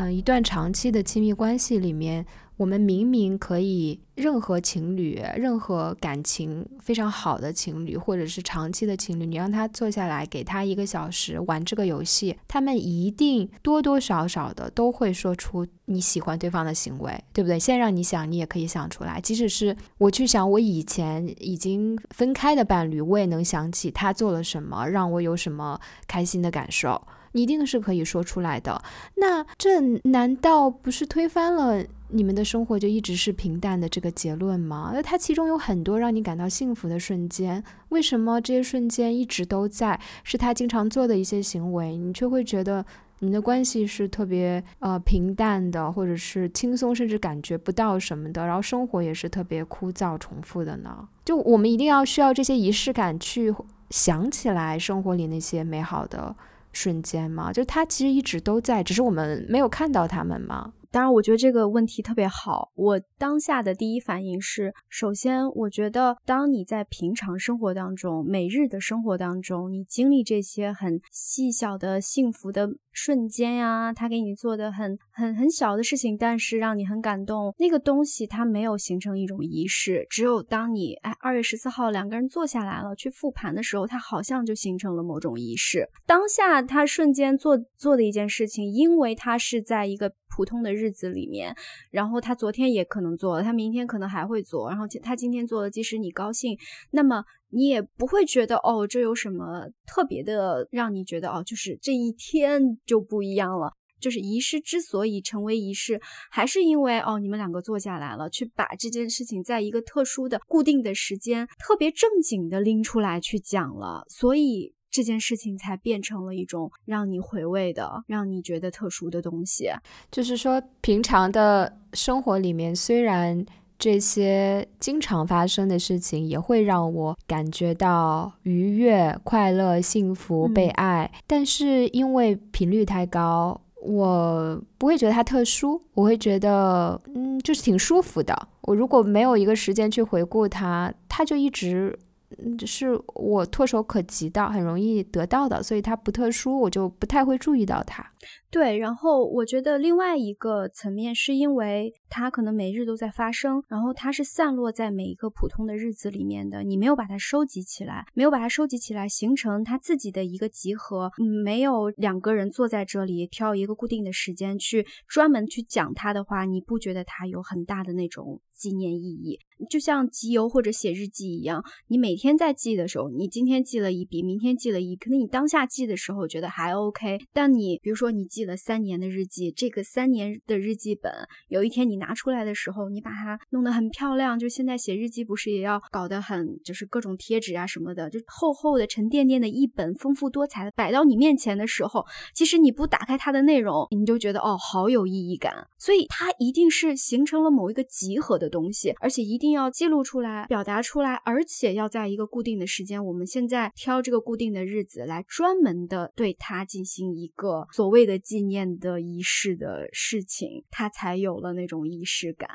Speaker 1: 嗯，一段长期的亲密关系里面。我们明明可以，任何情侣，任何感情非常好的情侣，或者是长期的情侣，你让他坐下来，给他一个小时玩这个游戏，他们一定多多少少的都会说出你喜欢对方的行为，对不对？现在让你想，你也可以想出来。即使是我去想我以前已经分开的伴侣，我也能想起他做了什么，让我有什么开心的感受，一定是可以说出来的。那这难道不是推翻了？你们的生活就一直是平淡的这个结论吗？那它其中有很多让你感到幸福的瞬间，为什么这些瞬间一直都在？是他经常做的一些行为，你却会觉得你的关系是特别呃平淡的，或者是轻松，甚至感觉不到什么的，然后生活也是特别枯燥重复的呢？就我们一定要需要这些仪式感去想起来生活里那些美好的瞬间吗？就他其实一直都在，只是我们没有看到他们嘛？
Speaker 2: 当然，我觉得这个问题特别好。我当下的第一反应是，首先，我觉得当你在平常生活当中、每日的生活当中，你经历这些很细小的幸福的瞬间呀，他给你做的很很很小的事情，但是让你很感动，那个东西它没有形成一种仪式。只有当你哎二月十四号两个人坐下来了去复盘的时候，它好像就形成了某种仪式。当下他瞬间做做的一件事情，因为他是在一个。普通的日子里面，然后他昨天也可能做了，他明天可能还会做，然后他今天做了，即使你高兴，那么你也不会觉得哦，这有什么特别的让你觉得哦，就是这一天就不一样了。就是仪式之所以成为仪式，还是因为哦，你们两个坐下来了，去把这件事情在一个特殊的、固定的时间，特别正经的拎出来去讲了，所以。这件事情才变成了一种让你回味的、让你觉得特殊的东西。
Speaker 1: 就是说，平常的生活里面，虽然这些经常发生的事情也会让我感觉到愉悦、快乐、幸福、被爱，但是因为频率太高，我不会觉得它特殊，我会觉得，嗯，就是挺舒服的。我如果没有一个时间去回顾它，它就一直。嗯，是我唾手可及的，很容易得到的，所以它不特殊，我就不太会注意到它。
Speaker 2: 对，然后我觉得另外一个层面是因为它可能每日都在发生，然后它是散落在每一个普通的日子里面的，你没有把它收集起来，没有把它收集起来，形成它自己的一个集合，没有两个人坐在这里挑一个固定的时间去专门去讲它的话，你不觉得它有很大的那种纪念意义？就像集邮或者写日记一样，你每天在记的时候，你今天记了一笔，明天记了一，可能你当下记的时候觉得还 OK，但你比如说你记。了三年的日记，这个三年的日记本，有一天你拿出来的时候，你把它弄得很漂亮。就现在写日记不是也要搞得很，就是各种贴纸啊什么的，就厚厚的、沉甸甸的一本，丰富多彩的摆到你面前的时候，其实你不打开它的内容，你就觉得哦，好有意义感。所以它一定是形成了某一个集合的东西，而且一定定要记录出来、表达出来，而且要在一个固定的时间。我们现在挑这个固定的日子来专门的对它进行一个所谓的纪念的仪式的事情，他才有了那种仪式感。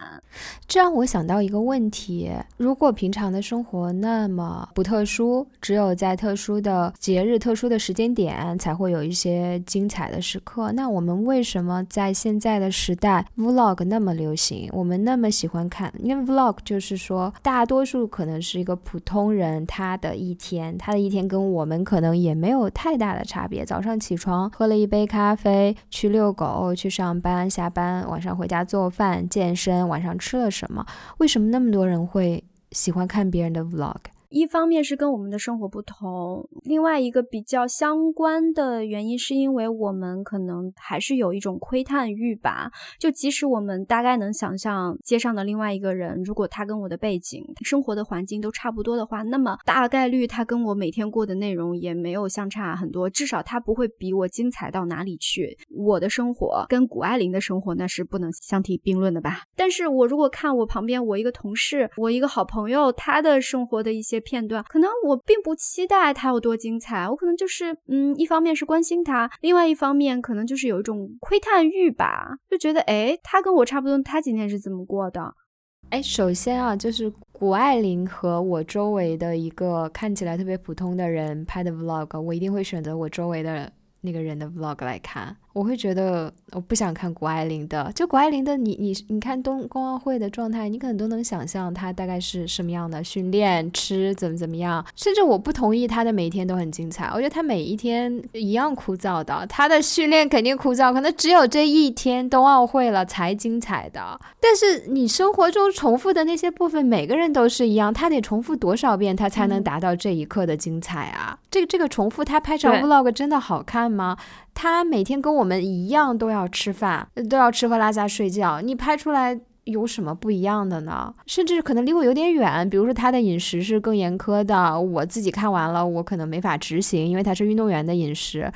Speaker 1: 这让我想到一个问题：如果平常的生活那么不特殊，只有在特殊的节日、特殊的时间点才会有一些精彩的时刻，那我们为什么在现在的时代，vlog 那么流行？我们那么喜欢看，因为 vlog 就是是说，大多数可能是一个普通人他的一天，他的一天跟我们可能也没有太大的差别。早上起床喝了一杯咖啡，去遛狗，去上班，下班，晚上回家做饭、健身，晚上吃了什么？为什么那么多人会喜欢看别人的 vlog？
Speaker 2: 一方面是跟我们的生活不同，另外一个比较相关的原因是因为我们可能还是有一种窥探欲吧。就即使我们大概能想象街上的另外一个人，如果他跟我的背景、生活的环境都差不多的话，那么大概率他跟我每天过的内容也没有相差很多，至少他不会比我精彩到哪里去。我的生活跟谷爱凌的生活那是不能相提并论的吧。但是我如果看我旁边我一个同事，我一个好朋友，他的生活的一些。片段可能我并不期待他有多精彩，我可能就是嗯，一方面是关心他，另外一方面可能就是有一种窥探欲吧，就觉得哎，他跟我差不多，他今天是怎么过的？
Speaker 1: 哎，首先啊，就是谷爱凌和我周围的一个看起来特别普通的人拍的 vlog，我一定会选择我周围的那个人的 vlog 来看。我会觉得我不想看谷爱凌的，就谷爱凌的，你你你看冬冬奥会的状态，你可能都能想象她大概是什么样的训练、吃怎么怎么样。甚至我不同意她的每一天都很精彩，我觉得她每一天一样枯燥的，她的训练肯定枯燥，可能只有这一天冬奥会了才精彩的。但是你生活中重复的那些部分，每个人都是一样，她得重复多少遍，她才能达到这一刻的精彩啊？这个这个重复，她拍成 vlog 真的好看吗？他每天跟我们一样都要吃饭，都要吃喝拉撒睡觉。你拍出来有什么不一样的呢？甚至可能离我有点远。比如说他的饮食是更严苛的，我自己看完了，我可能没法执行，因为他是运动员的饮食。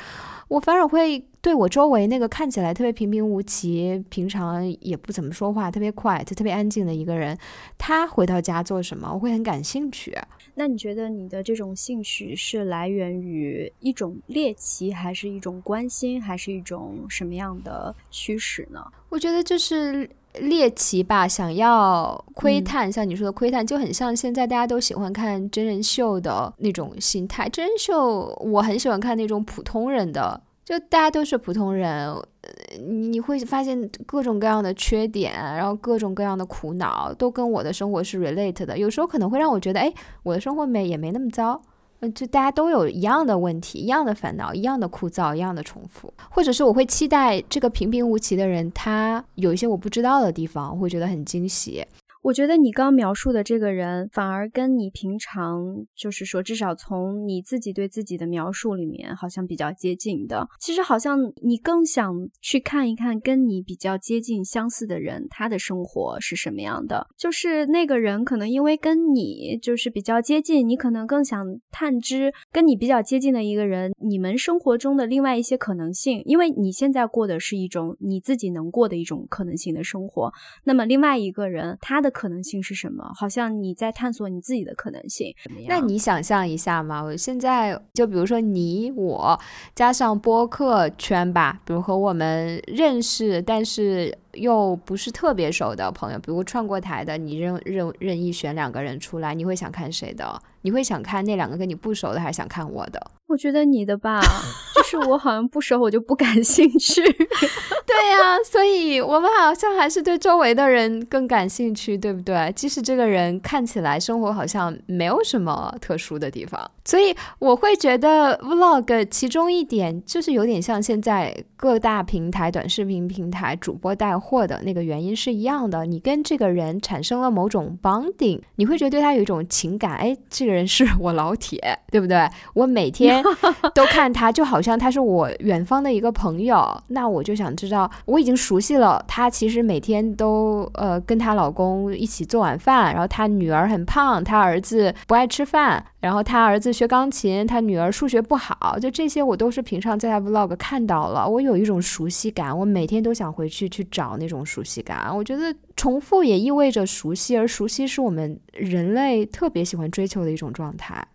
Speaker 1: 我反而会对我周围那个看起来特别平平无奇、平常也不怎么说话、特别 quiet、特别安静的一个人，他回到家做什么，我会很感兴趣。
Speaker 2: 那你觉得你的这种兴趣是来源于一种猎奇，还是一种关心，还是一种什么样的驱使呢？
Speaker 1: 我觉得就是猎奇吧，想要窥探，像你说的窥探，就很像现在大家都喜欢看真人秀的那种心态。真人秀我很喜欢看那种普通人的。就大家都是普通人，呃，你会发现各种各样的缺点，然后各种各样的苦恼，都跟我的生活是 relate 的。有时候可能会让我觉得，哎，我的生活没也没那么糟，嗯，就大家都有一样的问题，一样的烦恼，一样的枯燥，一样的重复。或者是我会期待这个平平无奇的人，他有一些我不知道的地方，我会觉得很惊喜。
Speaker 2: 我觉得你刚描述的这个人，反而跟你平常就是说，至少从你自己对自己的描述里面，好像比较接近的。其实好像你更想去看一看跟你比较接近、相似的人，他的生活是什么样的。就是那个人可能因为跟你就是比较接近，你可能更想探知跟你比较接近的一个人，你们生活中的另外一些可能性。因为你现在过的是一种你自己能过的一种可能性的生活，那么另外一个人他的。可能性是什么？好像你在探索你自己的可能性。
Speaker 1: 那你想象一下嘛？我现在就比如说你我加上播客圈吧，比如和我们认识但是又不是特别熟的朋友，比如串过台的，你任任任意选两个人出来，你会想看谁的？你会想看那两个跟你不熟的，还是想看我的？
Speaker 2: 我觉得你的吧，*laughs* 就是我好像不熟，我就不感兴趣。*laughs*
Speaker 1: 对呀，所以我们好像还是对周围的人更感兴趣，对不对？即使这个人看起来生活好像没有什么特殊的地方，所以我会觉得 vlog 其中一点就是有点像现在各大平台短视频平台主播带货的那个原因是一样的。你跟这个人产生了某种 bonding，你会觉得对他有一种情感。哎，这个人是我老铁，对不对？我每天。*laughs* 都看他，就好像他是我远方的一个朋友，那我就想知道我已经熟悉了，他其实每天都呃跟她老公一起做晚饭，然后她女儿很胖，她儿子不爱吃饭，然后他儿子学钢琴，他女儿数学不好，就这些我都是平常在她 vlog 看到了，我有一种熟悉感，我每天都想回去去找那种熟悉感。我觉得重复也意味着熟悉，而熟悉是我们人类特别喜欢追求的一种状态。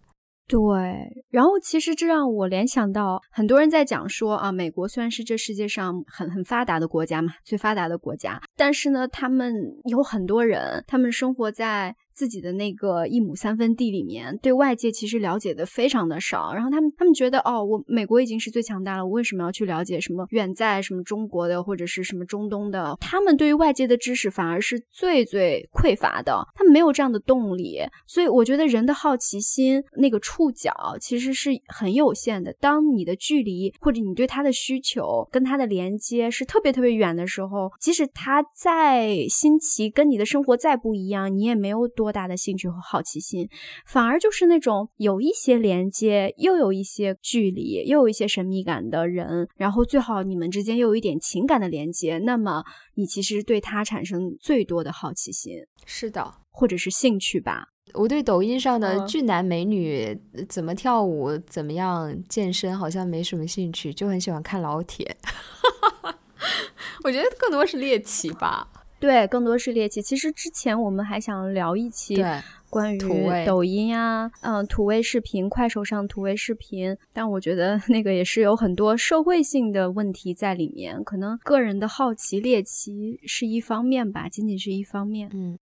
Speaker 2: 对，然后其实这让我联想到，很多人在讲说啊，美国虽然是这世界上很很发达的国家嘛，最发达的国家，但是呢，他们有很多人，他们生活在。自己的那个一亩三分地里面，对外界其实了解的非常的少。然后他们他们觉得，哦，我美国已经是最强大了，我为什么要去了解什么远在什么中国的或者是什么中东的？他们对于外界的知识反而是最最匮乏的，他们没有这样的动力。所以我觉得人的好奇心那个触角其实是很有限的。当你的距离或者你对他的需求跟他的连接是特别特别远的时候，即使他再新奇，跟你的生活再不一样，你也没有懂。多大的兴趣和好奇心，反而就是那种有一些连接，又有一些距离，又有一些神秘感的人，然后最好你们之间又有一点情感的连接，那么你其实对他产生最多的好奇心，
Speaker 1: 是的，
Speaker 2: 或者是兴趣吧。
Speaker 1: 我对抖音上的俊男美女怎么跳舞、怎么样健身好像没什么兴趣，就很喜欢看老铁。*laughs* 我觉得更多是猎奇吧。
Speaker 2: 对，更多是猎奇。其实之前我们还想聊一期关于抖音啊，嗯，土味视频、快手上土味视频，但我觉得那个也是有很多社会性的问题在里面。可能个人的好奇、猎奇是一方面吧，仅仅是一方面。
Speaker 1: 嗯。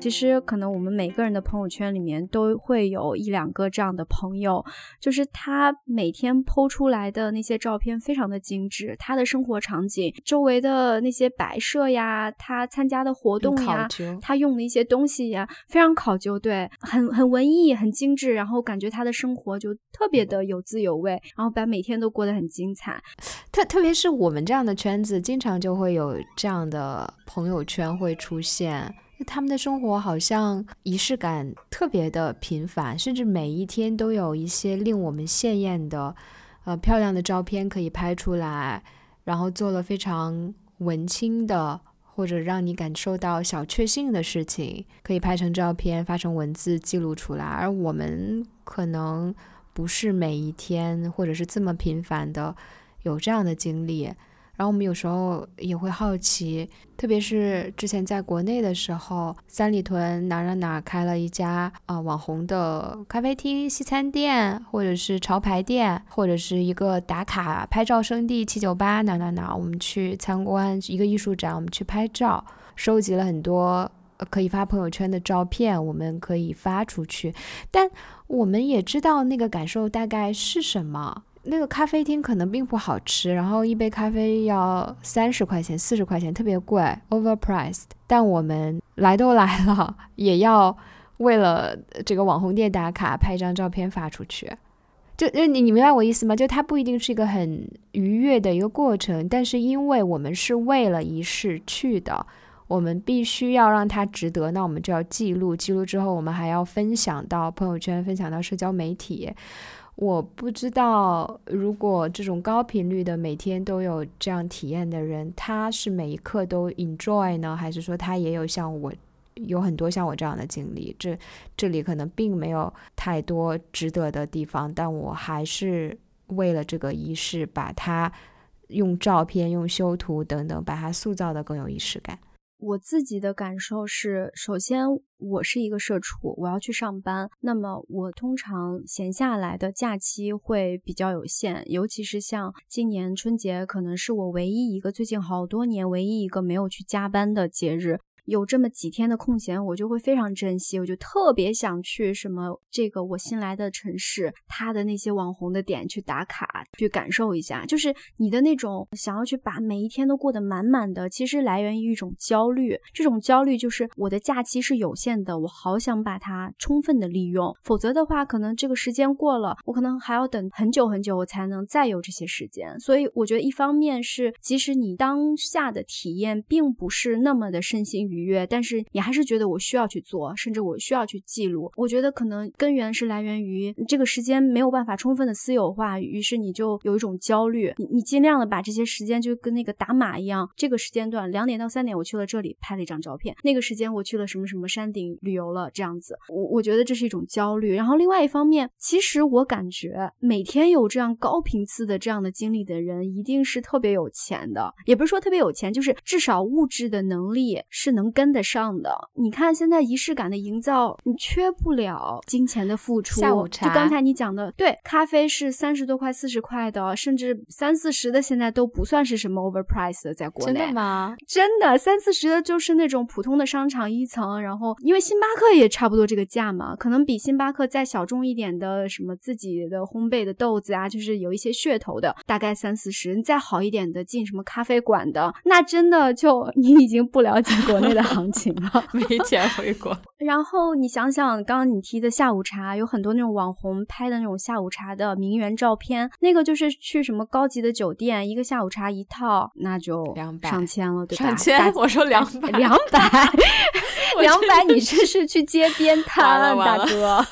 Speaker 2: 其实，可能我们每个人的朋友圈里面都会有一两个这样的朋友，就是他每天剖出来的那些照片非常的精致，他的生活场景、周围的那些摆设呀，他参加的活动呀，他用的一些东西呀，非常考究，对，很很文艺，很精致，然后感觉他的生活就特别的有滋有味，然后把每天都过得很精彩。
Speaker 1: 特特别是我们这样的圈子，经常就会有这样的朋友圈会出现。他们的生活好像仪式感特别的频繁，甚至每一天都有一些令我们鲜艳的、呃漂亮的照片可以拍出来，然后做了非常文青的或者让你感受到小确幸的事情，可以拍成照片发成文字记录出来。而我们可能不是每一天或者是这么频繁的有这样的经历。然后我们有时候也会好奇，特别是之前在国内的时候，三里屯哪哪哪开了一家啊网红的咖啡厅、西餐店，或者是潮牌店，或者是一个打卡拍照圣地七九八哪哪哪，我们去参观一个艺术展，我们去拍照，收集了很多可以发朋友圈的照片，我们可以发出去，但我们也知道那个感受大概是什么。那个咖啡厅可能并不好吃，然后一杯咖啡要三十块钱、四十块钱，特别贵，overpriced。但我们来都来了，也要为了这个网红店打卡，拍一张照片发出去。就就你你明白我意思吗？就它不一定是一个很愉悦的一个过程，但是因为我们是为了仪式去的，我们必须要让它值得，那我们就要记录，记录之后我们还要分享到朋友圈，分享到社交媒体。我不知道，如果这种高频率的每天都有这样体验的人，他是每一刻都 enjoy 呢，还是说他也有像我有很多像我这样的经历？这这里可能并没有太多值得的地方，但我还是为了这个仪式，把它用照片、用修图等等，把它塑造的更有仪式感。
Speaker 2: 我自己的感受是，首先我是一个社畜，我要去上班，那么我通常闲下来的假期会比较有限，尤其是像今年春节，可能是我唯一一个最近好多年唯一一个没有去加班的节日。有这么几天的空闲，我就会非常珍惜，我就特别想去什么这个我新来的城市，它的那些网红的点去打卡，去感受一下。就是你的那种想要去把每一天都过得满满的，其实来源于一种焦虑。这种焦虑就是我的假期是有限的，我好想把它充分的利用，否则的话，可能这个时间过了，我可能还要等很久很久，我才能再有这些时间。所以我觉得，一方面是即使你当下的体验并不是那么的身心。愉悦，但是你还是觉得我需要去做，甚至我需要去记录。我觉得可能根源是来源于这个时间没有办法充分的私有化，于是你就有一种焦虑，你你尽量的把这些时间就跟那个打码一样，这个时间段两点到三点我去了这里拍了一张照片，那个时间我去了什么什么山顶旅游了，这样子，我我觉得这是一种焦虑。然后另外一方面，其实我感觉每天有这样高频次的这样的经历的人，一定是特别有钱的，也不是说特别有钱，就是至少物质的能力是能跟得上的。你看现在仪式感的营造，你缺不了金钱的付出。
Speaker 1: 下午茶，
Speaker 2: 就刚才你讲的，对，咖啡是三十多块、四十块的，甚至三四十的，现在都不算是什么 overprice 的，在国
Speaker 1: 内。真的吗？
Speaker 2: 真的，三四十的就是那种普通的商场一层，然后因为星巴克也差不多这个价嘛，可能比星巴克再小众一点的什么自己的烘焙的豆子啊，就是有一些噱头的，大概三四十。你再好一点的，进什么咖啡馆的，那真的就 *laughs* 你已经不了解国内的行情了，*laughs*
Speaker 1: 没钱回国。*laughs*
Speaker 2: 然后你想想，刚刚你提的下午茶，有很多那种网红拍的那种下午茶的名媛照片，那个就是去什么高级的酒店，一个下午茶一套，那就
Speaker 1: 两百
Speaker 2: 上千了，对吧？
Speaker 1: 上千，我说两百，*laughs*
Speaker 2: 两百，两百，你这是去街边摊，大哥，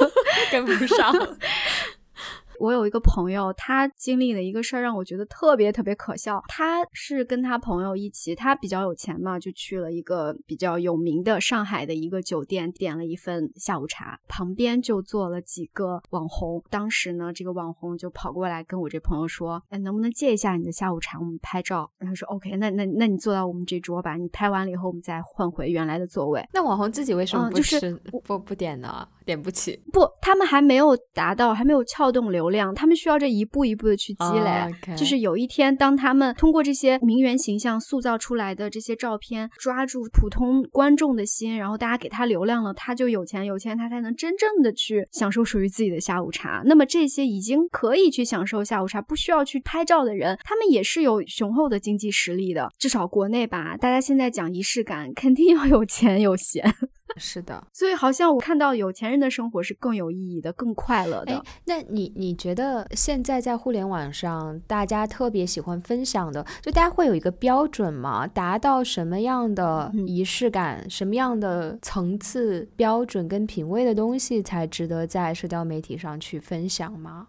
Speaker 1: 跟不上。
Speaker 2: 我有一个朋友，他经历了一个事儿，让我觉得特别特别可笑。他是跟他朋友一起，他比较有钱嘛，就去了一个比较有名的上海的一个酒店，点了一份下午茶，旁边就坐了几个网红。当时呢，这个网红就跑过来跟我这朋友说：“哎，能不能借一下你的下午茶，我们拍照？”然后说：“OK，那那那你坐到我们这桌吧，你拍完了以后，我们再换回原来的座位。”
Speaker 1: 那网红自己为什么
Speaker 2: 不
Speaker 1: 吃不不点呢？点不起？
Speaker 2: 不，他们还没有达到，还没有撬动流量，他们需要这一步一步的去积累。就是有一天，当他们通过这些名媛形象塑造出来的这些照片，抓住普通观众的心，然后大家给他流量了，他就有钱，有钱他才能真正的去享受属于自己的下午茶。那么这些已经可以去享受下午茶，不需要去拍照的人，他们也是有雄厚的经济实力的。至少国内吧，大家现在讲仪式感，肯定要有钱有闲。
Speaker 1: 是的，
Speaker 2: 所以好像我看到有钱人的生活是更有意义的、更快乐的。
Speaker 1: 那你你觉得现在在互联网上，大家特别喜欢分享的，就大家会有一个标准吗？达到什么样的仪式感、什么样的层次标准跟品味的东西，才值得在社交媒体上去分享吗？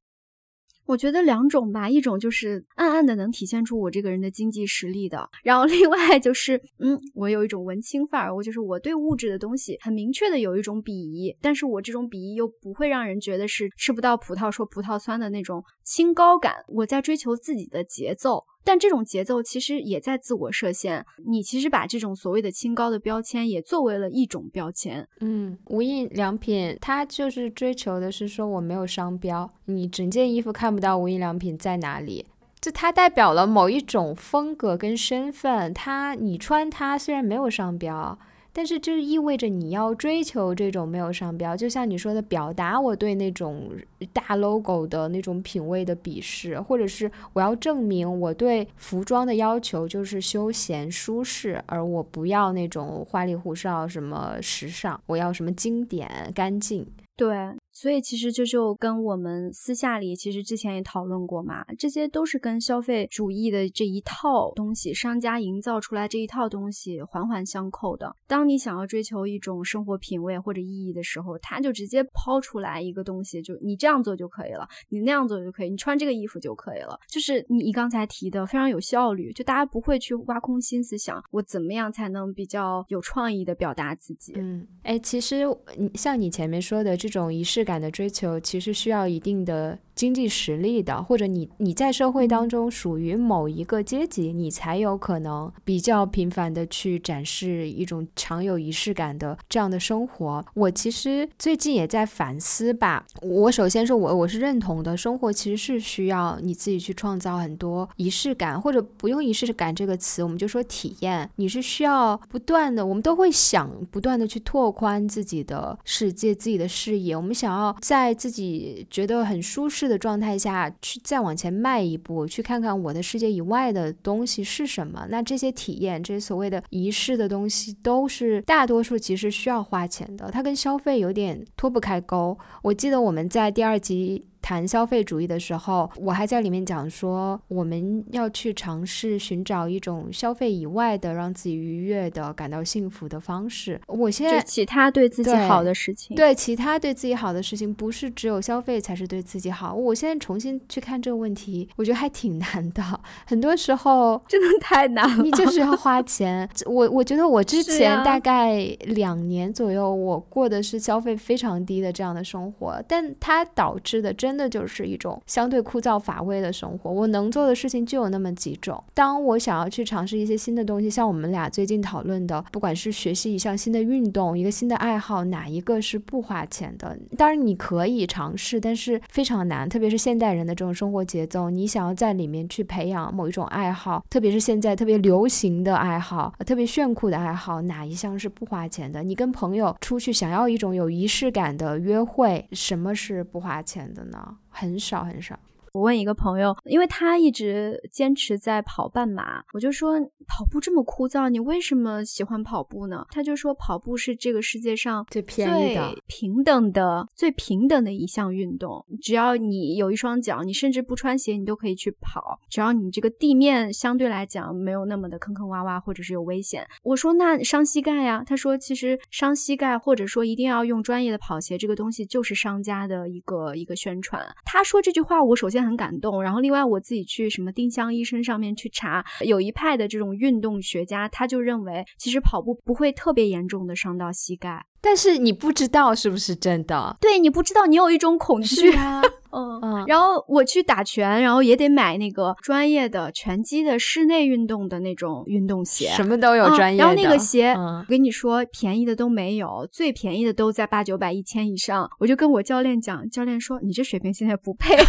Speaker 2: 我觉得两种吧，一种就是暗暗的能体现出我这个人的经济实力的，然后另外就是，嗯，我有一种文青范儿，我就是我对物质的东西很明确的有一种鄙夷，但是我这种鄙夷又不会让人觉得是吃不到葡萄说葡萄酸的那种清高感，我在追求自己的节奏。但这种节奏其实也在自我设限。你其实把这种所谓的清高的标签也作为了一种标签。
Speaker 1: 嗯，无印良品它就是追求的是说我没有商标，你整件衣服看不到无印良品在哪里，就它代表了某一种风格跟身份。它你穿它虽然没有商标。但是这意味着你要追求这种没有商标，就像你说的，表达我对那种大 logo 的那种品味的鄙视，或者是我要证明我对服装的要求就是休闲舒适，而我不要那种花里胡哨什么时尚，我要什么经典干净。
Speaker 2: 对。所以其实这就跟我们私下里其实之前也讨论过嘛，这些都是跟消费主义的这一套东西，商家营造出来这一套东西环环相扣的。当你想要追求一种生活品味或者意义的时候，他就直接抛出来一个东西，就你这样做就可以了，你那样做就可以，你穿这个衣服就可以了。就是你刚才提的非常有效率，就大家不会去挖空心思想我怎么样才能比较有创意的表达自己。
Speaker 1: 嗯，哎，其实你像你前面说的这种仪式。感的追求其实需要一定的。经济实力的，或者你你在社会当中属于某一个阶级，你才有可能比较频繁的去展示一种常有仪式感的这样的生活。我其实最近也在反思吧。我首先说，我我是认同的，生活其实是需要你自己去创造很多仪式感，或者不用仪式感这个词，我们就说体验。你是需要不断的，我们都会想不断的去拓宽自己的世界、自己的视野。我们想要在自己觉得很舒适。的状态下去再往前迈一步，去看看我的世界以外的东西是什么。那这些体验，这些所谓的仪式的东西，都是大多数其实需要花钱的。它跟消费有点脱不开钩。我记得我们在第二集。谈消费主义的时候，我还在里面讲说，我们要去尝试寻找一种消费以外的让自己愉悦的、感到幸福的方式。我现在
Speaker 2: 其他对自己好的事情，
Speaker 1: 对其他对自己好的事情，不是只有消费才是对自己好。我现在重新去看这个问题，我觉得还挺难的。很多时候 *laughs*
Speaker 2: 真的太难了，
Speaker 1: 你就是要 *laughs* 花钱。我我觉得我之前大概两年左右，我过的是消费非常低的这样的生活，但它导致的真真的就是一种相对枯燥乏味的生活。我能做的事情就有那么几种。当我想要去尝试一些新的东西，像我们俩最近讨论的，不管是学习一项新的运动、一个新的爱好，哪一个是不花钱的？当然你可以尝试，但是非常难，特别是现代人的这种生活节奏，你想要在里面去培养某一种爱好，特别是现在特别流行的爱好，特别炫酷的爱好，哪一项是不花钱的？你跟朋友出去想要一种有仪式感的约会，什么是不花钱的呢？很少很少。
Speaker 2: 我问一个朋友，因为他一直坚持在跑半马，我就说跑步这么枯燥，你为什么喜欢跑步呢？他就说跑步是这个世界上
Speaker 1: 最便宜
Speaker 2: 的、平等的、最平等的一项运动。只要你有一双脚，你甚至不穿鞋，你都可以去跑。只要你这个地面相对来讲没有那么的坑坑洼洼，或者是有危险。我说那伤膝盖呀？他说其实伤膝盖，或者说一定要用专业的跑鞋，这个东西就是商家的一个一个宣传。他说这句话，我首先。很感动，然后另外我自己去什么丁香医生上面去查，有一派的这种运动学家，他就认为其实跑步不会特别严重的伤到膝盖，
Speaker 1: 但是你不知道是不是真的，
Speaker 2: 对你不知道，你有一种恐惧啊，*laughs* 嗯嗯，然后我去打拳，然后也得买那个专业的拳击的室内运动的那种运动鞋，
Speaker 1: 什么都有专业
Speaker 2: 的，然后那个鞋，我跟你说便宜的都没有，最便宜的都在八九百一千以上，我就跟我教练讲，教练说你这水平现在不配。*laughs*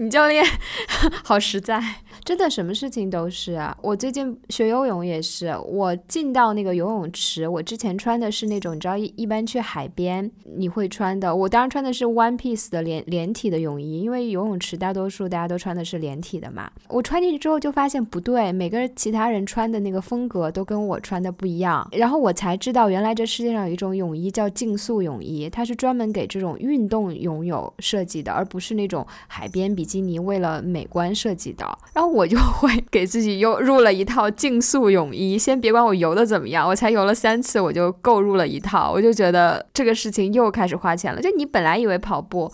Speaker 1: 你教练 *laughs* 好实在，真的什么事情都是啊。我最近学游泳也是，我进到那个游泳池，我之前穿的是那种，你知道一一般去海边你会穿的，我当时穿的是 one piece 的连连体的泳衣，因为游泳池大多数大家都穿的是连体的嘛。我穿进去之后就发现不对，每个其他人穿的那个风格都跟我穿的不一样，然后我才知道原来这世界上有一种泳衣叫竞速泳衣，它是专门给这种运动泳友设计的，而不是那种海边比。基尼为了美观设计的，然后我我就会 *laughs* 给自己又入了一套竞速泳衣。先别管我游的怎么样，我才游了三次，我就购入了一套。我就觉得这个事情又开始花钱了。就你本来以为跑步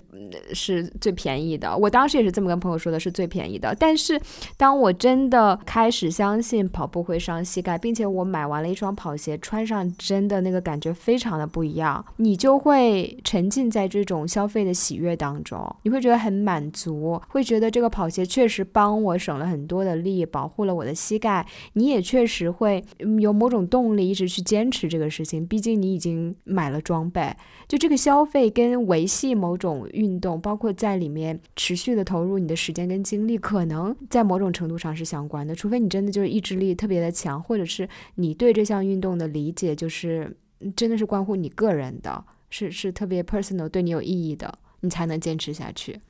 Speaker 1: 是最便宜的，我当时也是这么跟朋友说的，是最便宜的。但是当我真的开始相信跑步会伤膝盖，并且我买完了一双跑鞋，穿上真的那个感觉非常的不一样，你就会沉浸在这种消费的喜悦当中，你会觉得很满足。会觉得这个跑鞋确实帮我省了很多的力，保护了我的膝盖。你也确实会有某种动力一直去坚持这个事情，毕竟你已经买了装备。就这个消费跟维系某种运动，包括在里面持续的投入你的时间跟精力，可能在某种程度上是相关的。除非你真的就是意志力特别的强，或者是你对这项运动的理解就是真的是关乎你个人的，是是特别 personal 对你有意义的，你才能坚持下去。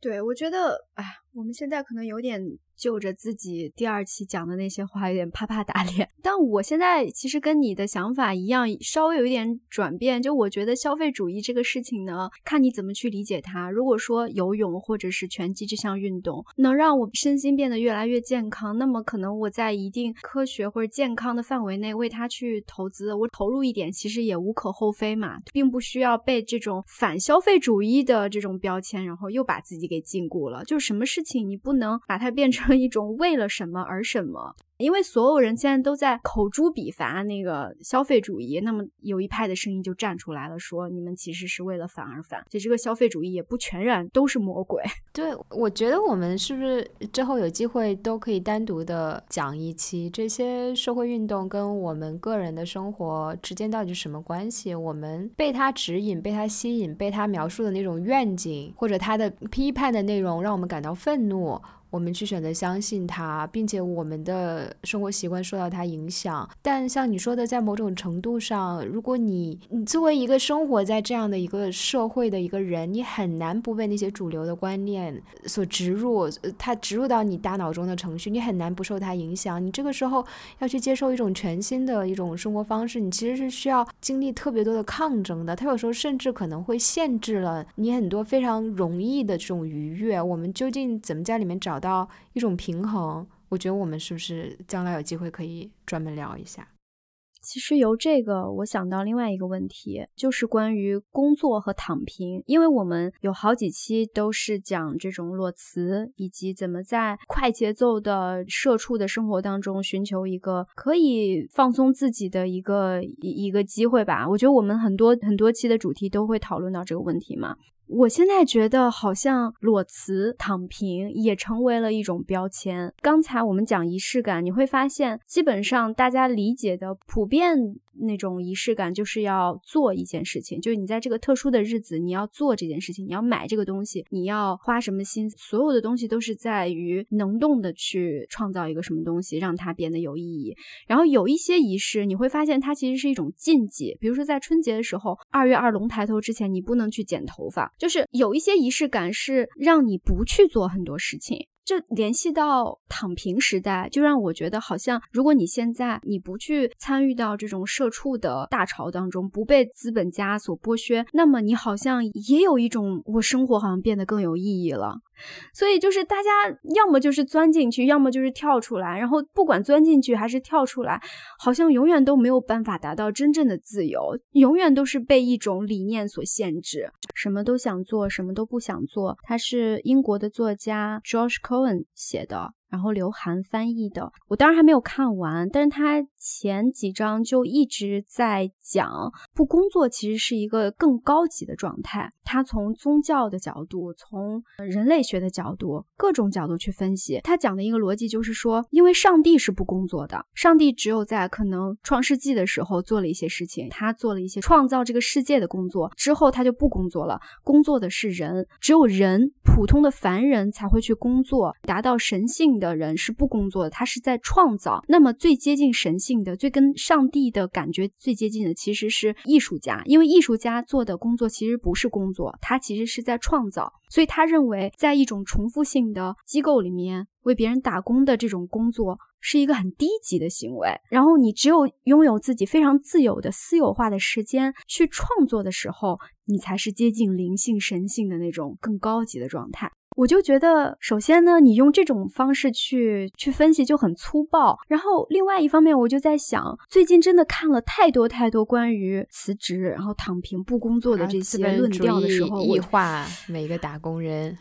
Speaker 2: 对，我觉得，哎，我们现在可能有点。就着自己第二期讲的那些话，有点啪啪打脸。*laughs* 但我现在其实跟你的想法一样，稍微有一点转变。就我觉得消费主义这个事情呢，看你怎么去理解它。如果说游泳或者是拳击这项运动能让我身心变得越来越健康，那么可能我在一定科学或者健康的范围内为它去投资，我投入一点其实也无可厚非嘛，并不需要被这种反消费主义的这种标签，然后又把自己给禁锢了。就什么事事情你不能把它变成。一种为了什么而什么。因为所有人现在都在口诛笔伐那个消费主义，那么有一派的声音就站出来了，说你们其实是为了反而反，就这个消费主义也不全然都是魔鬼。*laughs*
Speaker 1: 对，我觉得我们是不是之后有机会都可以单独的讲一期这些社会运动跟我们个人的生活之间到底是什么关系？我们被他指引、被他吸引、被他描述的那种愿景，或者他的批判的内容让我们感到愤怒，我们去选择相信它，并且我们的生活习惯受到它影响。但像你说的，在某种程度上，如果你你作为一个生活在这样的一个社会的一个人，你很难不被那些主流的观念所植入，它植入到你大脑中的程序，你很难不受它影响。你这个时候要去接受一种全新的一种生活方式，你其实是需要经历特别多的抗争的。它有时候甚至可能会限制了你很多非常容易的这种愉悦。我们究竟怎么在里面找？找到一种平衡，我觉得我们是不是将来有机会可以专门聊一下？
Speaker 2: 其实由这个我想到另外一个问题，就是关于工作和躺平。因为我们有好几期都是讲这种裸辞，以及怎么在快节奏的社畜的生活当中寻求一个可以放松自己的一个一一个机会吧。我觉得我们很多很多期的主题都会讨论到这个问题嘛。我现在觉得好像裸辞、躺平也成为了一种标签。刚才我们讲仪式感，你会发现，基本上大家理解的普遍。那种仪式感就是要做一件事情，就是你在这个特殊的日子，你要做这件事情，你要买这个东西，你要花什么心思，所有的东西都是在于能动的去创造一个什么东西，让它变得有意义。然后有一些仪式，你会发现它其实是一种禁忌，比如说在春节的时候，二月二龙抬头之前，你不能去剪头发，就是有一些仪式感是让你不去做很多事情。这联系到躺平时代，就让我觉得好像，如果你现在你不去参与到这种社畜的大潮当中，不被资本家所剥削，那么你好像也有一种我生活好像变得更有意义了。所以就是大家要么就是钻进去，要么就是跳出来。然后不管钻进去还是跳出来，好像永远都没有办法达到真正的自由，永远都是被一种理念所限制。什么都想做，什么都不想做。他是英国的作家 Josh Cohen 写的。然后刘涵翻译的，我当然还没有看完，但是他前几章就一直在讲，不工作其实是一个更高级的状态。他从宗教的角度，从人类学的角度，各种角度去分析。他讲的一个逻辑就是说，因为上帝是不工作的，上帝只有在可能创世纪的时候做了一些事情，他做了一些创造这个世界的工作之后，他就不工作了。工作的是人，只有人普通的凡人才会去工作，达到神性。的人是不工作的，他是在创造。那么最接近神性的、最跟上帝的感觉最接近的，其实是艺术家。因为艺术家做的工作其实不是工作，他其实是在创造。所以他认为，在一种重复性的机构里面为别人打工的这种工作是一个很低级的行为。然后你只有拥有自己非常自由的私有化的时间去创作的时候，你才是接近灵性、神性的那种更高级的状态。我就觉得，首先呢，你用这种方式去去分析就很粗暴。然后另外一方面，我就在想，最近真的看了太多太多关于辞职然后躺平不工作的这些论调的时候，
Speaker 1: 异化每个打工人，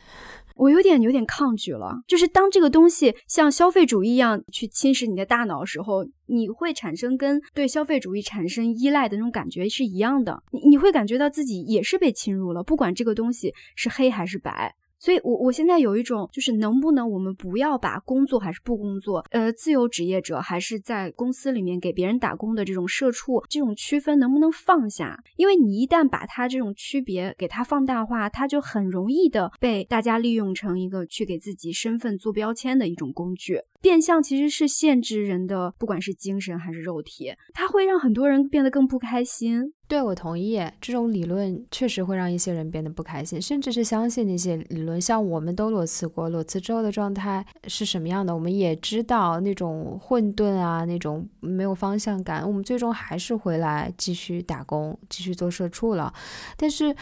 Speaker 2: 我有点有点抗拒了。就是当这个东西像消费主义一样去侵蚀你的大脑时候，你会产生跟对消费主义产生依赖的那种感觉是一样的。你你会感觉到自己也是被侵入了，不管这个东西是黑还是白。所以，我我现在有一种，就是能不能我们不要把工作还是不工作，呃，自由职业者还是在公司里面给别人打工的这种社畜这种区分能不能放下？因为你一旦把它这种区别给它放大化，它就很容易的被大家利用成一个去给自己身份做标签的一种工具。变相其实是限制人的，不管是精神还是肉体，它会让很多人变得更不开心。
Speaker 1: 对，我同意，这种理论确实会让一些人变得不开心，甚至是相信那些理论。像我们都裸辞过，裸辞之后的状态是什么样的？我们也知道那种混沌啊，那种没有方向感，我们最终还是回来继续打工，继续做社畜了。但是。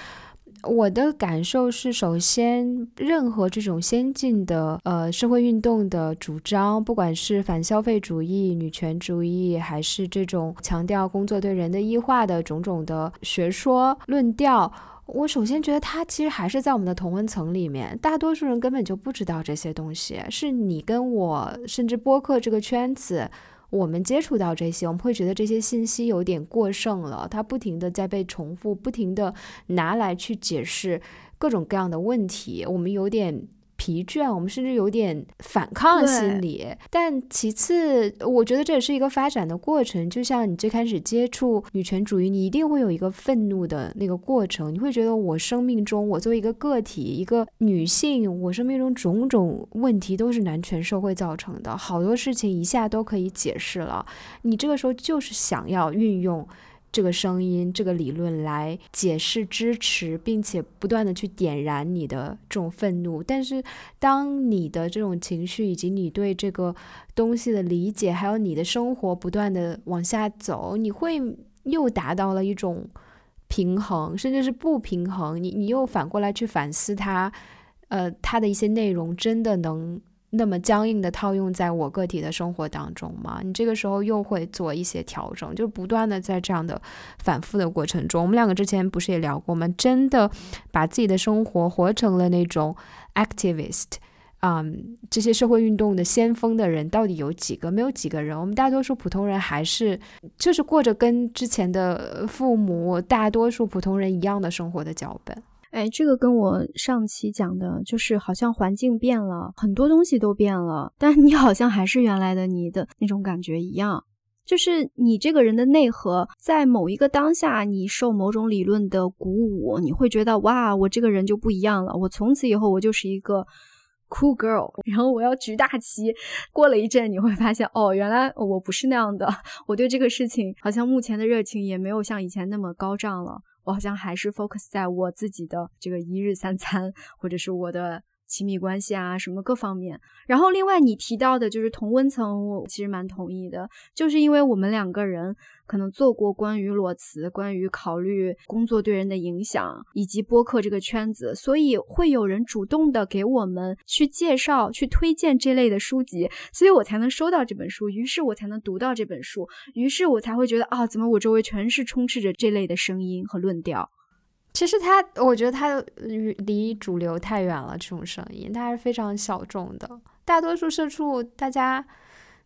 Speaker 1: 我的感受是，首先，任何这种先进的呃社会运动的主张，不管是反消费主义、女权主义，还是这种强调工作对人的异化的种种的学说论调，我首先觉得它其实还是在我们的同温层里面，大多数人根本就不知道这些东西，是你跟我，甚至播客这个圈子。我们接触到这些，我们会觉得这些信息有点过剩了，它不停的在被重复，不停的拿来去解释各种各样的问题，我们有点疲倦，我们甚至有点反抗心理。但其次，我觉得这也是一个发展的过程。就像你最开始接触女权主义，你一定会有一个愤怒的那个过程。你会觉得我生命中，我作为一个个体，一个女性，我生命中种种问题都是男权社会造成的，好多事情一下都可以解释了。你这个时候就是想要运用。这个声音，这个理论来解释、支持，并且不断的去点燃你的这种愤怒。但是，当你的这种情绪以及你对这个东西的理解，还有你的生活不断的往下走，你会又达到了一种平衡，甚至是不平衡。你你又反过来去反思它，呃，它的一些内容真的能。那么僵硬的套用在我个体的生活当中吗？你这个时候又会做一些调整，就不断的在这样的反复的过程中。我们两个之前不是也聊过吗？真的把自己的生活活成了那种 activist，嗯，这些社会运动的先锋的人到底有几个？没有几个人。我们大多数普通人还是就是过着跟之前的父母大多数普通人一样的生活的脚本。
Speaker 2: 哎，这个跟我上期讲的，就是好像环境变了，很多东西都变了，但你好像还是原来的你的那种感觉一样。就是你这个人的内核，在某一个当下，你受某种理论的鼓舞，你会觉得哇，我这个人就不一样了，我从此以后我就是一个 cool girl，然后我要举大旗。过了一阵，你会发现，哦，原来我不是那样的，我对这个事情好像目前的热情也没有像以前那么高涨了。我好像还是 focus 在我自己的这个一日三餐，或者是我的。亲密关系啊，什么各方面。然后另外你提到的就是同温层，我其实蛮同意的，就是因为我们两个人可能做过关于裸辞、关于考虑工作对人的影响，以及播客这个圈子，所以会有人主动的给我们去介绍、去推荐这类的书籍，所以我才能收到这本书，于是我才能读到这本书，于是我才会觉得啊，怎么我周围全是充斥着这类的声音和论调。
Speaker 1: 其实他，我觉得他离主流太远了。这种声音，它还是非常小众的。大多数社畜，大家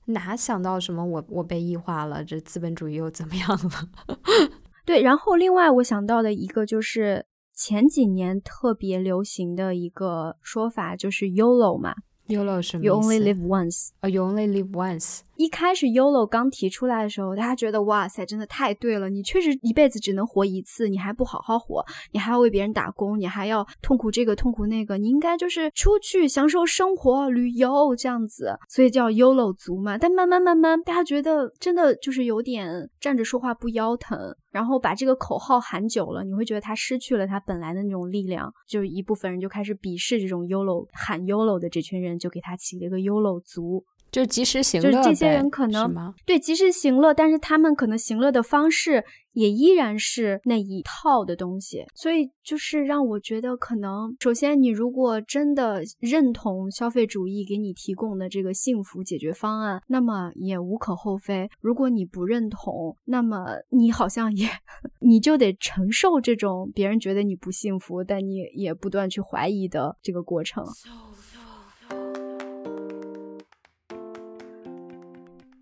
Speaker 1: 哪想到什么？我我被异化了，这资本主义又怎么样了？*laughs*
Speaker 2: 对。然后，另外我想到的一个就是前几年特别流行的一个说法，就是 YOLO 嘛。
Speaker 1: YOLO 什么
Speaker 2: ？You only live once。
Speaker 1: 啊，You only live once。
Speaker 2: 一开始 YOLO 刚提出来的时候，大家觉得哇塞，真的太对了！你确实一辈子只能活一次，你还不好好活，你还要为别人打工，你还要痛苦这个痛苦那个，你应该就是出去享受生活、旅游这样子，所以叫 YOLO 族嘛。但慢慢慢慢，大家觉得真的就是有点站着说话不腰疼，然后把这个口号喊久了，你会觉得它失去了它本来的那种力量，就一部分人就开始鄙视这种 YOLO 喊 YOLO 的这群人，就给他起了一个 YOLO 族。
Speaker 1: 就及时行乐，
Speaker 2: 就是这些人可能对及时行乐，但是他们可能行乐的方式也依然是那一套的东西，所以就是让我觉得，可能首先你如果真的认同消费主义给你提供的这个幸福解决方案，那么也无可厚非；如果你不认同，那么你好像也 *laughs* 你就得承受这种别人觉得你不幸福，但你也不断去怀疑的这个过程。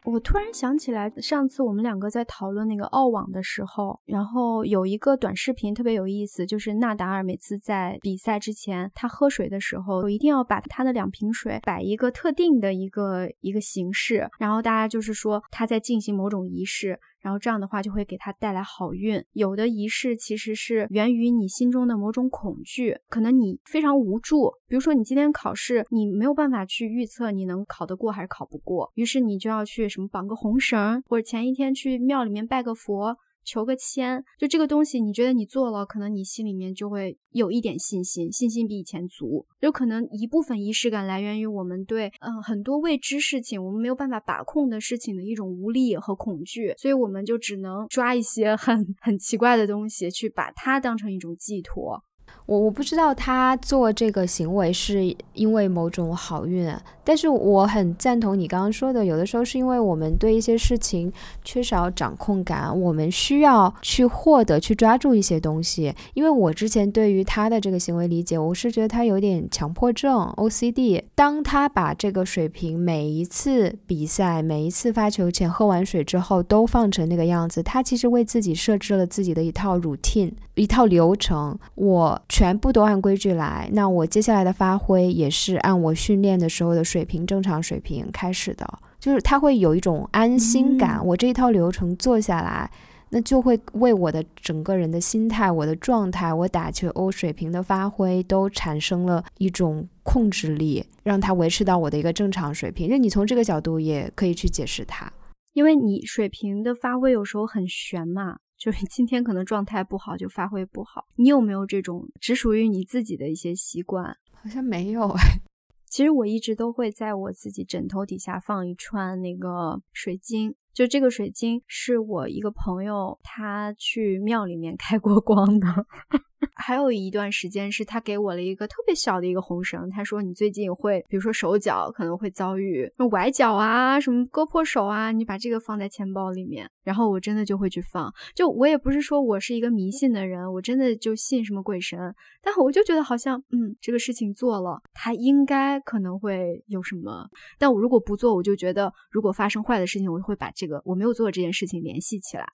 Speaker 2: 我突然想起来，上次我们两个在讨论那个澳网的时候，然后有一个短视频特别有意思，就是纳达尔每次在比赛之前，他喝水的时候，我一定要把他的两瓶水摆一个特定的一个一个形式，然后大家就是说他在进行某种仪式。然后这样的话就会给他带来好运。有的仪式其实是源于你心中的某种恐惧，可能你非常无助。比如说你今天考试，你没有办法去预测你能考得过还是考不过，于是你就要去什么绑个红绳，或者前一天去庙里面拜个佛。求个签，就这个东西，你觉得你做了，可能你心里面就会有一点信心，信心比以前足。有可能一部分仪式感来源于我们对嗯很多未知事情，我们没有办法把控的事情的一种无力和恐惧，所以我们就只能抓一些很 *laughs* 很奇怪的东西去把它当成一种寄托。
Speaker 1: 我我不知道他做这个行为是因为某种好运，但是我很赞同你刚刚说的，有的时候是因为我们对一些事情缺少掌控感，我们需要去获得、去抓住一些东西。因为我之前对于他的这个行为理解，我是觉得他有点强迫症 （OCD）。当他把这个水瓶每一次比赛、每一次发球前喝完水之后都放成那个样子，他其实为自己设置了自己的一套 routine。一套流程，我全部都按规矩来，那我接下来的发挥也是按我训练的时候的水平，正常水平开始的，就是他会有一种安心感。我这一套流程做下来，那就会为我的整个人的心态、我的状态、我打球水平的发挥都产生了一种控制力，让它维持到我的一个正常水平。就你从这个角度也可以去解释它，
Speaker 2: 因为你水平的发挥有时候很悬嘛。就是 *laughs* 今天可能状态不好，就发挥不好。你有没有这种只属于你自己的一些习惯？
Speaker 1: 好像没有哎。*laughs*
Speaker 2: 其实我一直都会在我自己枕头底下放一串那个水晶。就这个水晶是我一个朋友，他去庙里面开过光的。*laughs* 还有一段时间是他给我了一个特别小的一个红绳，他说你最近会，比如说手脚可能会遭遇崴脚啊，什么割破手啊，你把这个放在钱包里面，然后我真的就会去放。就我也不是说我是一个迷信的人，我真的就信什么鬼神，但我就觉得好像，嗯，这个事情做了，他应该可能会有什么，但我如果不做，我就觉得如果发生坏的事情，我就会把这。个我没有做这件事情联系起来。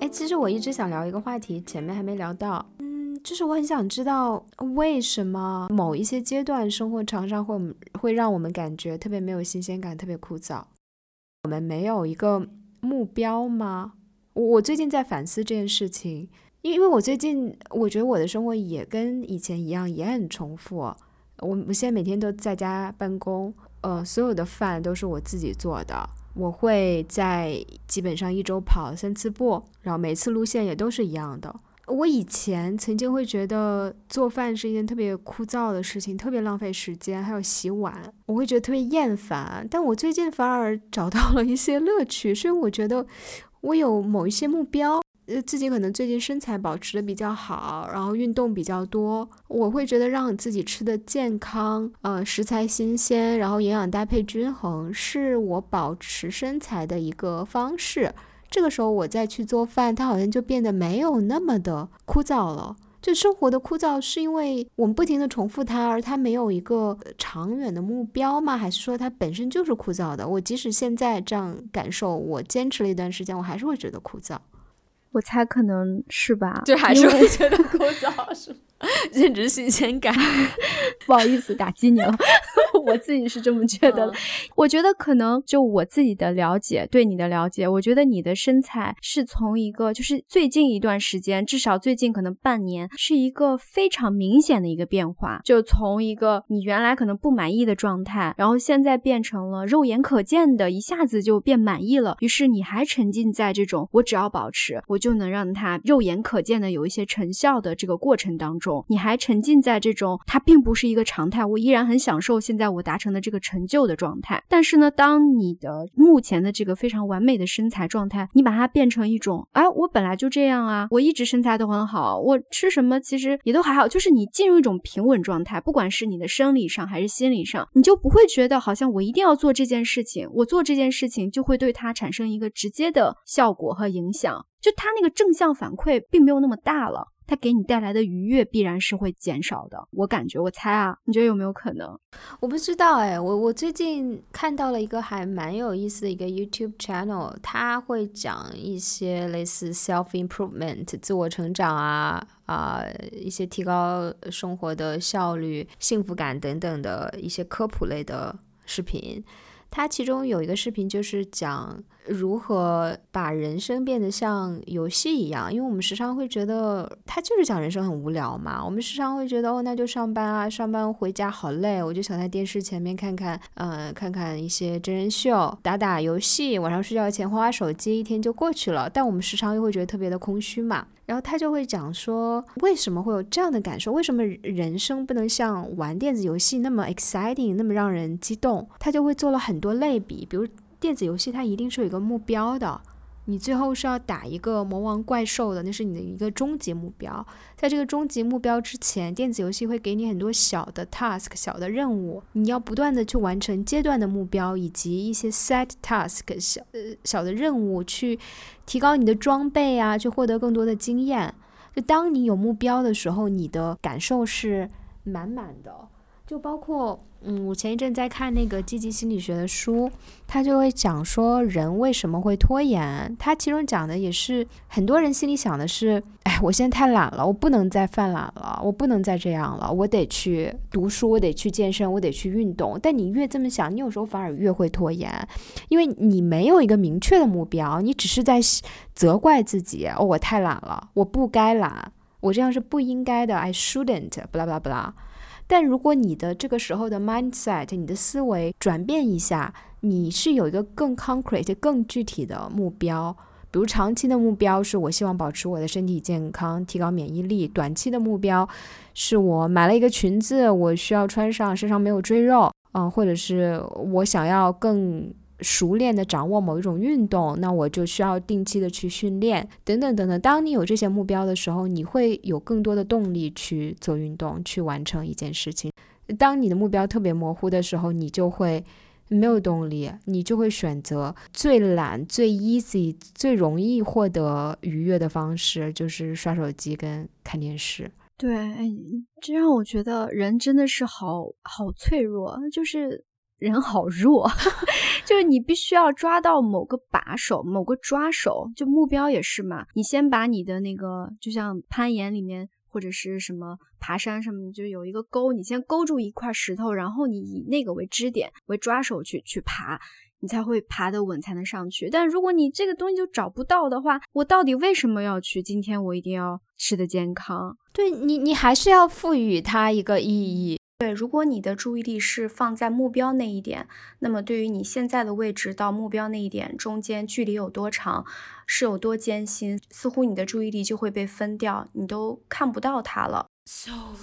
Speaker 1: 哎，其实我一直想聊一个话题，前面还没聊到，嗯，就是我很想知道为什么某一些阶段生活常常会会让我们感觉特别没有新鲜感，特别枯燥。我们没有一个目标吗？我我最近在反思这件事情，因因为我最近我觉得我的生活也跟以前一样，也很重复。我我现在每天都在家办公。呃，所有的饭都是我自己做的。我会在基本上一周跑三次步，然后每次路线也都是一样的。我以前曾经会觉得做饭是一件特别枯燥的事情，特别浪费时间，还有洗碗，我会觉得特别厌烦。但我最近反而找到了一些乐趣，是因为我觉得我有某一些目标。呃，自己可能最近身材保持的比较好，然后运动比较多，我会觉得让自己吃的健康，呃，食材新鲜，然后营养搭配均衡，是我保持身材的一个方式。这个时候我再去做饭，它好像就变得没有那么的枯燥了。就生活的枯燥是因为我们不停的重复它，而它没有一个长远的目标吗？还是说它本身就是枯燥的？我即使现在这样感受，我坚持了一段时间，我还是会觉得枯燥。
Speaker 2: 我猜可能是吧，
Speaker 1: 就还是会觉得枯燥，是吗？*laughs* 认知新鲜感，*laughs*
Speaker 2: 不好意思打击你了，*laughs* 我自己是这么觉得。我觉得可能就我自己的了解，对你的了解，我觉得你的身材是从一个就是最近一段时间，至少最近可能半年，是一个非常明显的一个变化，就从一个你原来可能不满意的状态，然后现在变成了肉眼可见的，一下子就变满意了。于是你还沉浸在这种我只要保持，我就能让它肉眼可见的有一些成效的这个过程当中。你还沉浸在这种它并不是一个常态，我依然很享受现在我达成的这个成就的状态。但是呢，当你的目前的这个非常完美的身材状态，你把它变成一种，哎，我本来就这样啊，我一直身材都很好，我吃什么其实也都还好，就是你进入一种平稳状态，不管是你的生理上还是心理上，你就不会觉得好像我一定要做这件事情，我做这件事情就会对它产生一个直接的效果和影响，就它那个正向反馈并没有那么大了。它给你带来的愉悦必然是会减少的，我感觉，我猜啊，你觉得有没有可能？
Speaker 1: 我不知道哎，我我最近看到了一个还蛮有意思的一个 YouTube channel，他会讲一些类似 self improvement 自我成长啊啊一些提高生活的效率、幸福感等等的一些科普类的视频。他其中有一个视频就是讲。如何把人生变得像游戏一样？因为我们时常会觉得，他就是讲人生很无聊嘛。我们时常会觉得，哦，那就上班啊，上班回家好累，我就想在电视前面看看，嗯，看看一些真人秀，打打游戏，晚上睡觉前划划手机，一天就过去了。但我们时常又会觉得特别的空虚嘛。然后他就会讲说，为什么会有这样的感受？为什么人生不能像玩电子游戏那么 exciting，那么让人激动？他就会做了很多类比，比如。电子游戏它一定是有一个目标的，你最后是要打一个魔王怪兽的，那是你的一个终极目标。在这个终极目标之前，电子游戏会给你很多小的 task、小的任务，你要不断的去完成阶段的目标以及一些 set task 小呃小的任务，去提高你的装备啊，去获得更多的经验。就当你有目标的时候，你的感受是满满的。就包括，嗯，我前一阵在看那个积极心理学的书，他就会讲说人为什么会拖延。他其中讲的也是很多人心里想的是，哎，我现在太懒了，我不能再犯懒了，我不能再这样了，我得去读书，我得去健身，我得去运动。但你越这么想，你有时候反而越会拖延，因为你没有一个明确的目标，你只是在责怪自己，哦，我太懒了，我不该懒，我这样是不应该的，I shouldn't，不啦不啦不啦。但如果你的这个时候的 mindset，你的思维转变一下，你是有一个更 concrete、更具体的目标，比如长期的目标是我希望保持我的身体健康，提高免疫力；短期的目标是我买了一个裙子，我需要穿上，身上没有赘肉，嗯，或者是我想要更。熟练的掌握某一种运动，那我就需要定期的去训练，等等等等。当你有这些目标的时候，你会有更多的动力去做运动，去完成一件事情。当你的目标特别模糊的时候，你就会没有动力，你就会选择最懒、最 easy、最容易获得愉悦的方式，就是刷手机跟看电视。
Speaker 2: 对，这让我觉得人真的是好好脆弱，就是。人好弱，*laughs* 就是你必须要抓到某个把手，某个抓手，就目标也是嘛。你先把你的那个，就像攀岩里面或者是什么爬山什么，就有一个钩，你先勾住一块石头，然后你以那个为支点为抓手去去爬，你才会爬得稳，才能上去。但如果你这个东西就找不到的话，我到底为什么要去？今天我一定要吃的健康，
Speaker 1: 对你，你还是要赋予它一个意义。
Speaker 2: 对，如果你的注意力是放在目标那一点，那么对于你现在的位置到目标那一点中间距离有多长，是有多艰辛，似乎你的注意力就会被分掉，你都看不到它了 solo。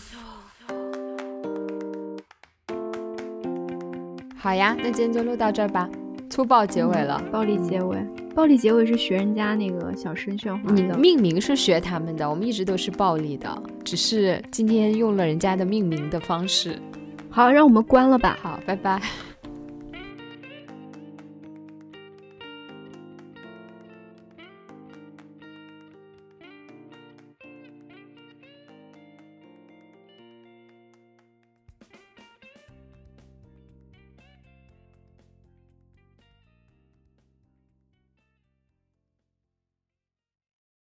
Speaker 1: 好呀，那今天就录到这儿吧。粗暴结尾了，
Speaker 2: 暴力结尾，暴力结尾是学人家那个小声喧哗
Speaker 1: 的。命名是学他们的，我们一直都是暴力的，只是今天用了人家的命名的方式。
Speaker 2: 好，让我们关了吧。
Speaker 1: 好，拜拜。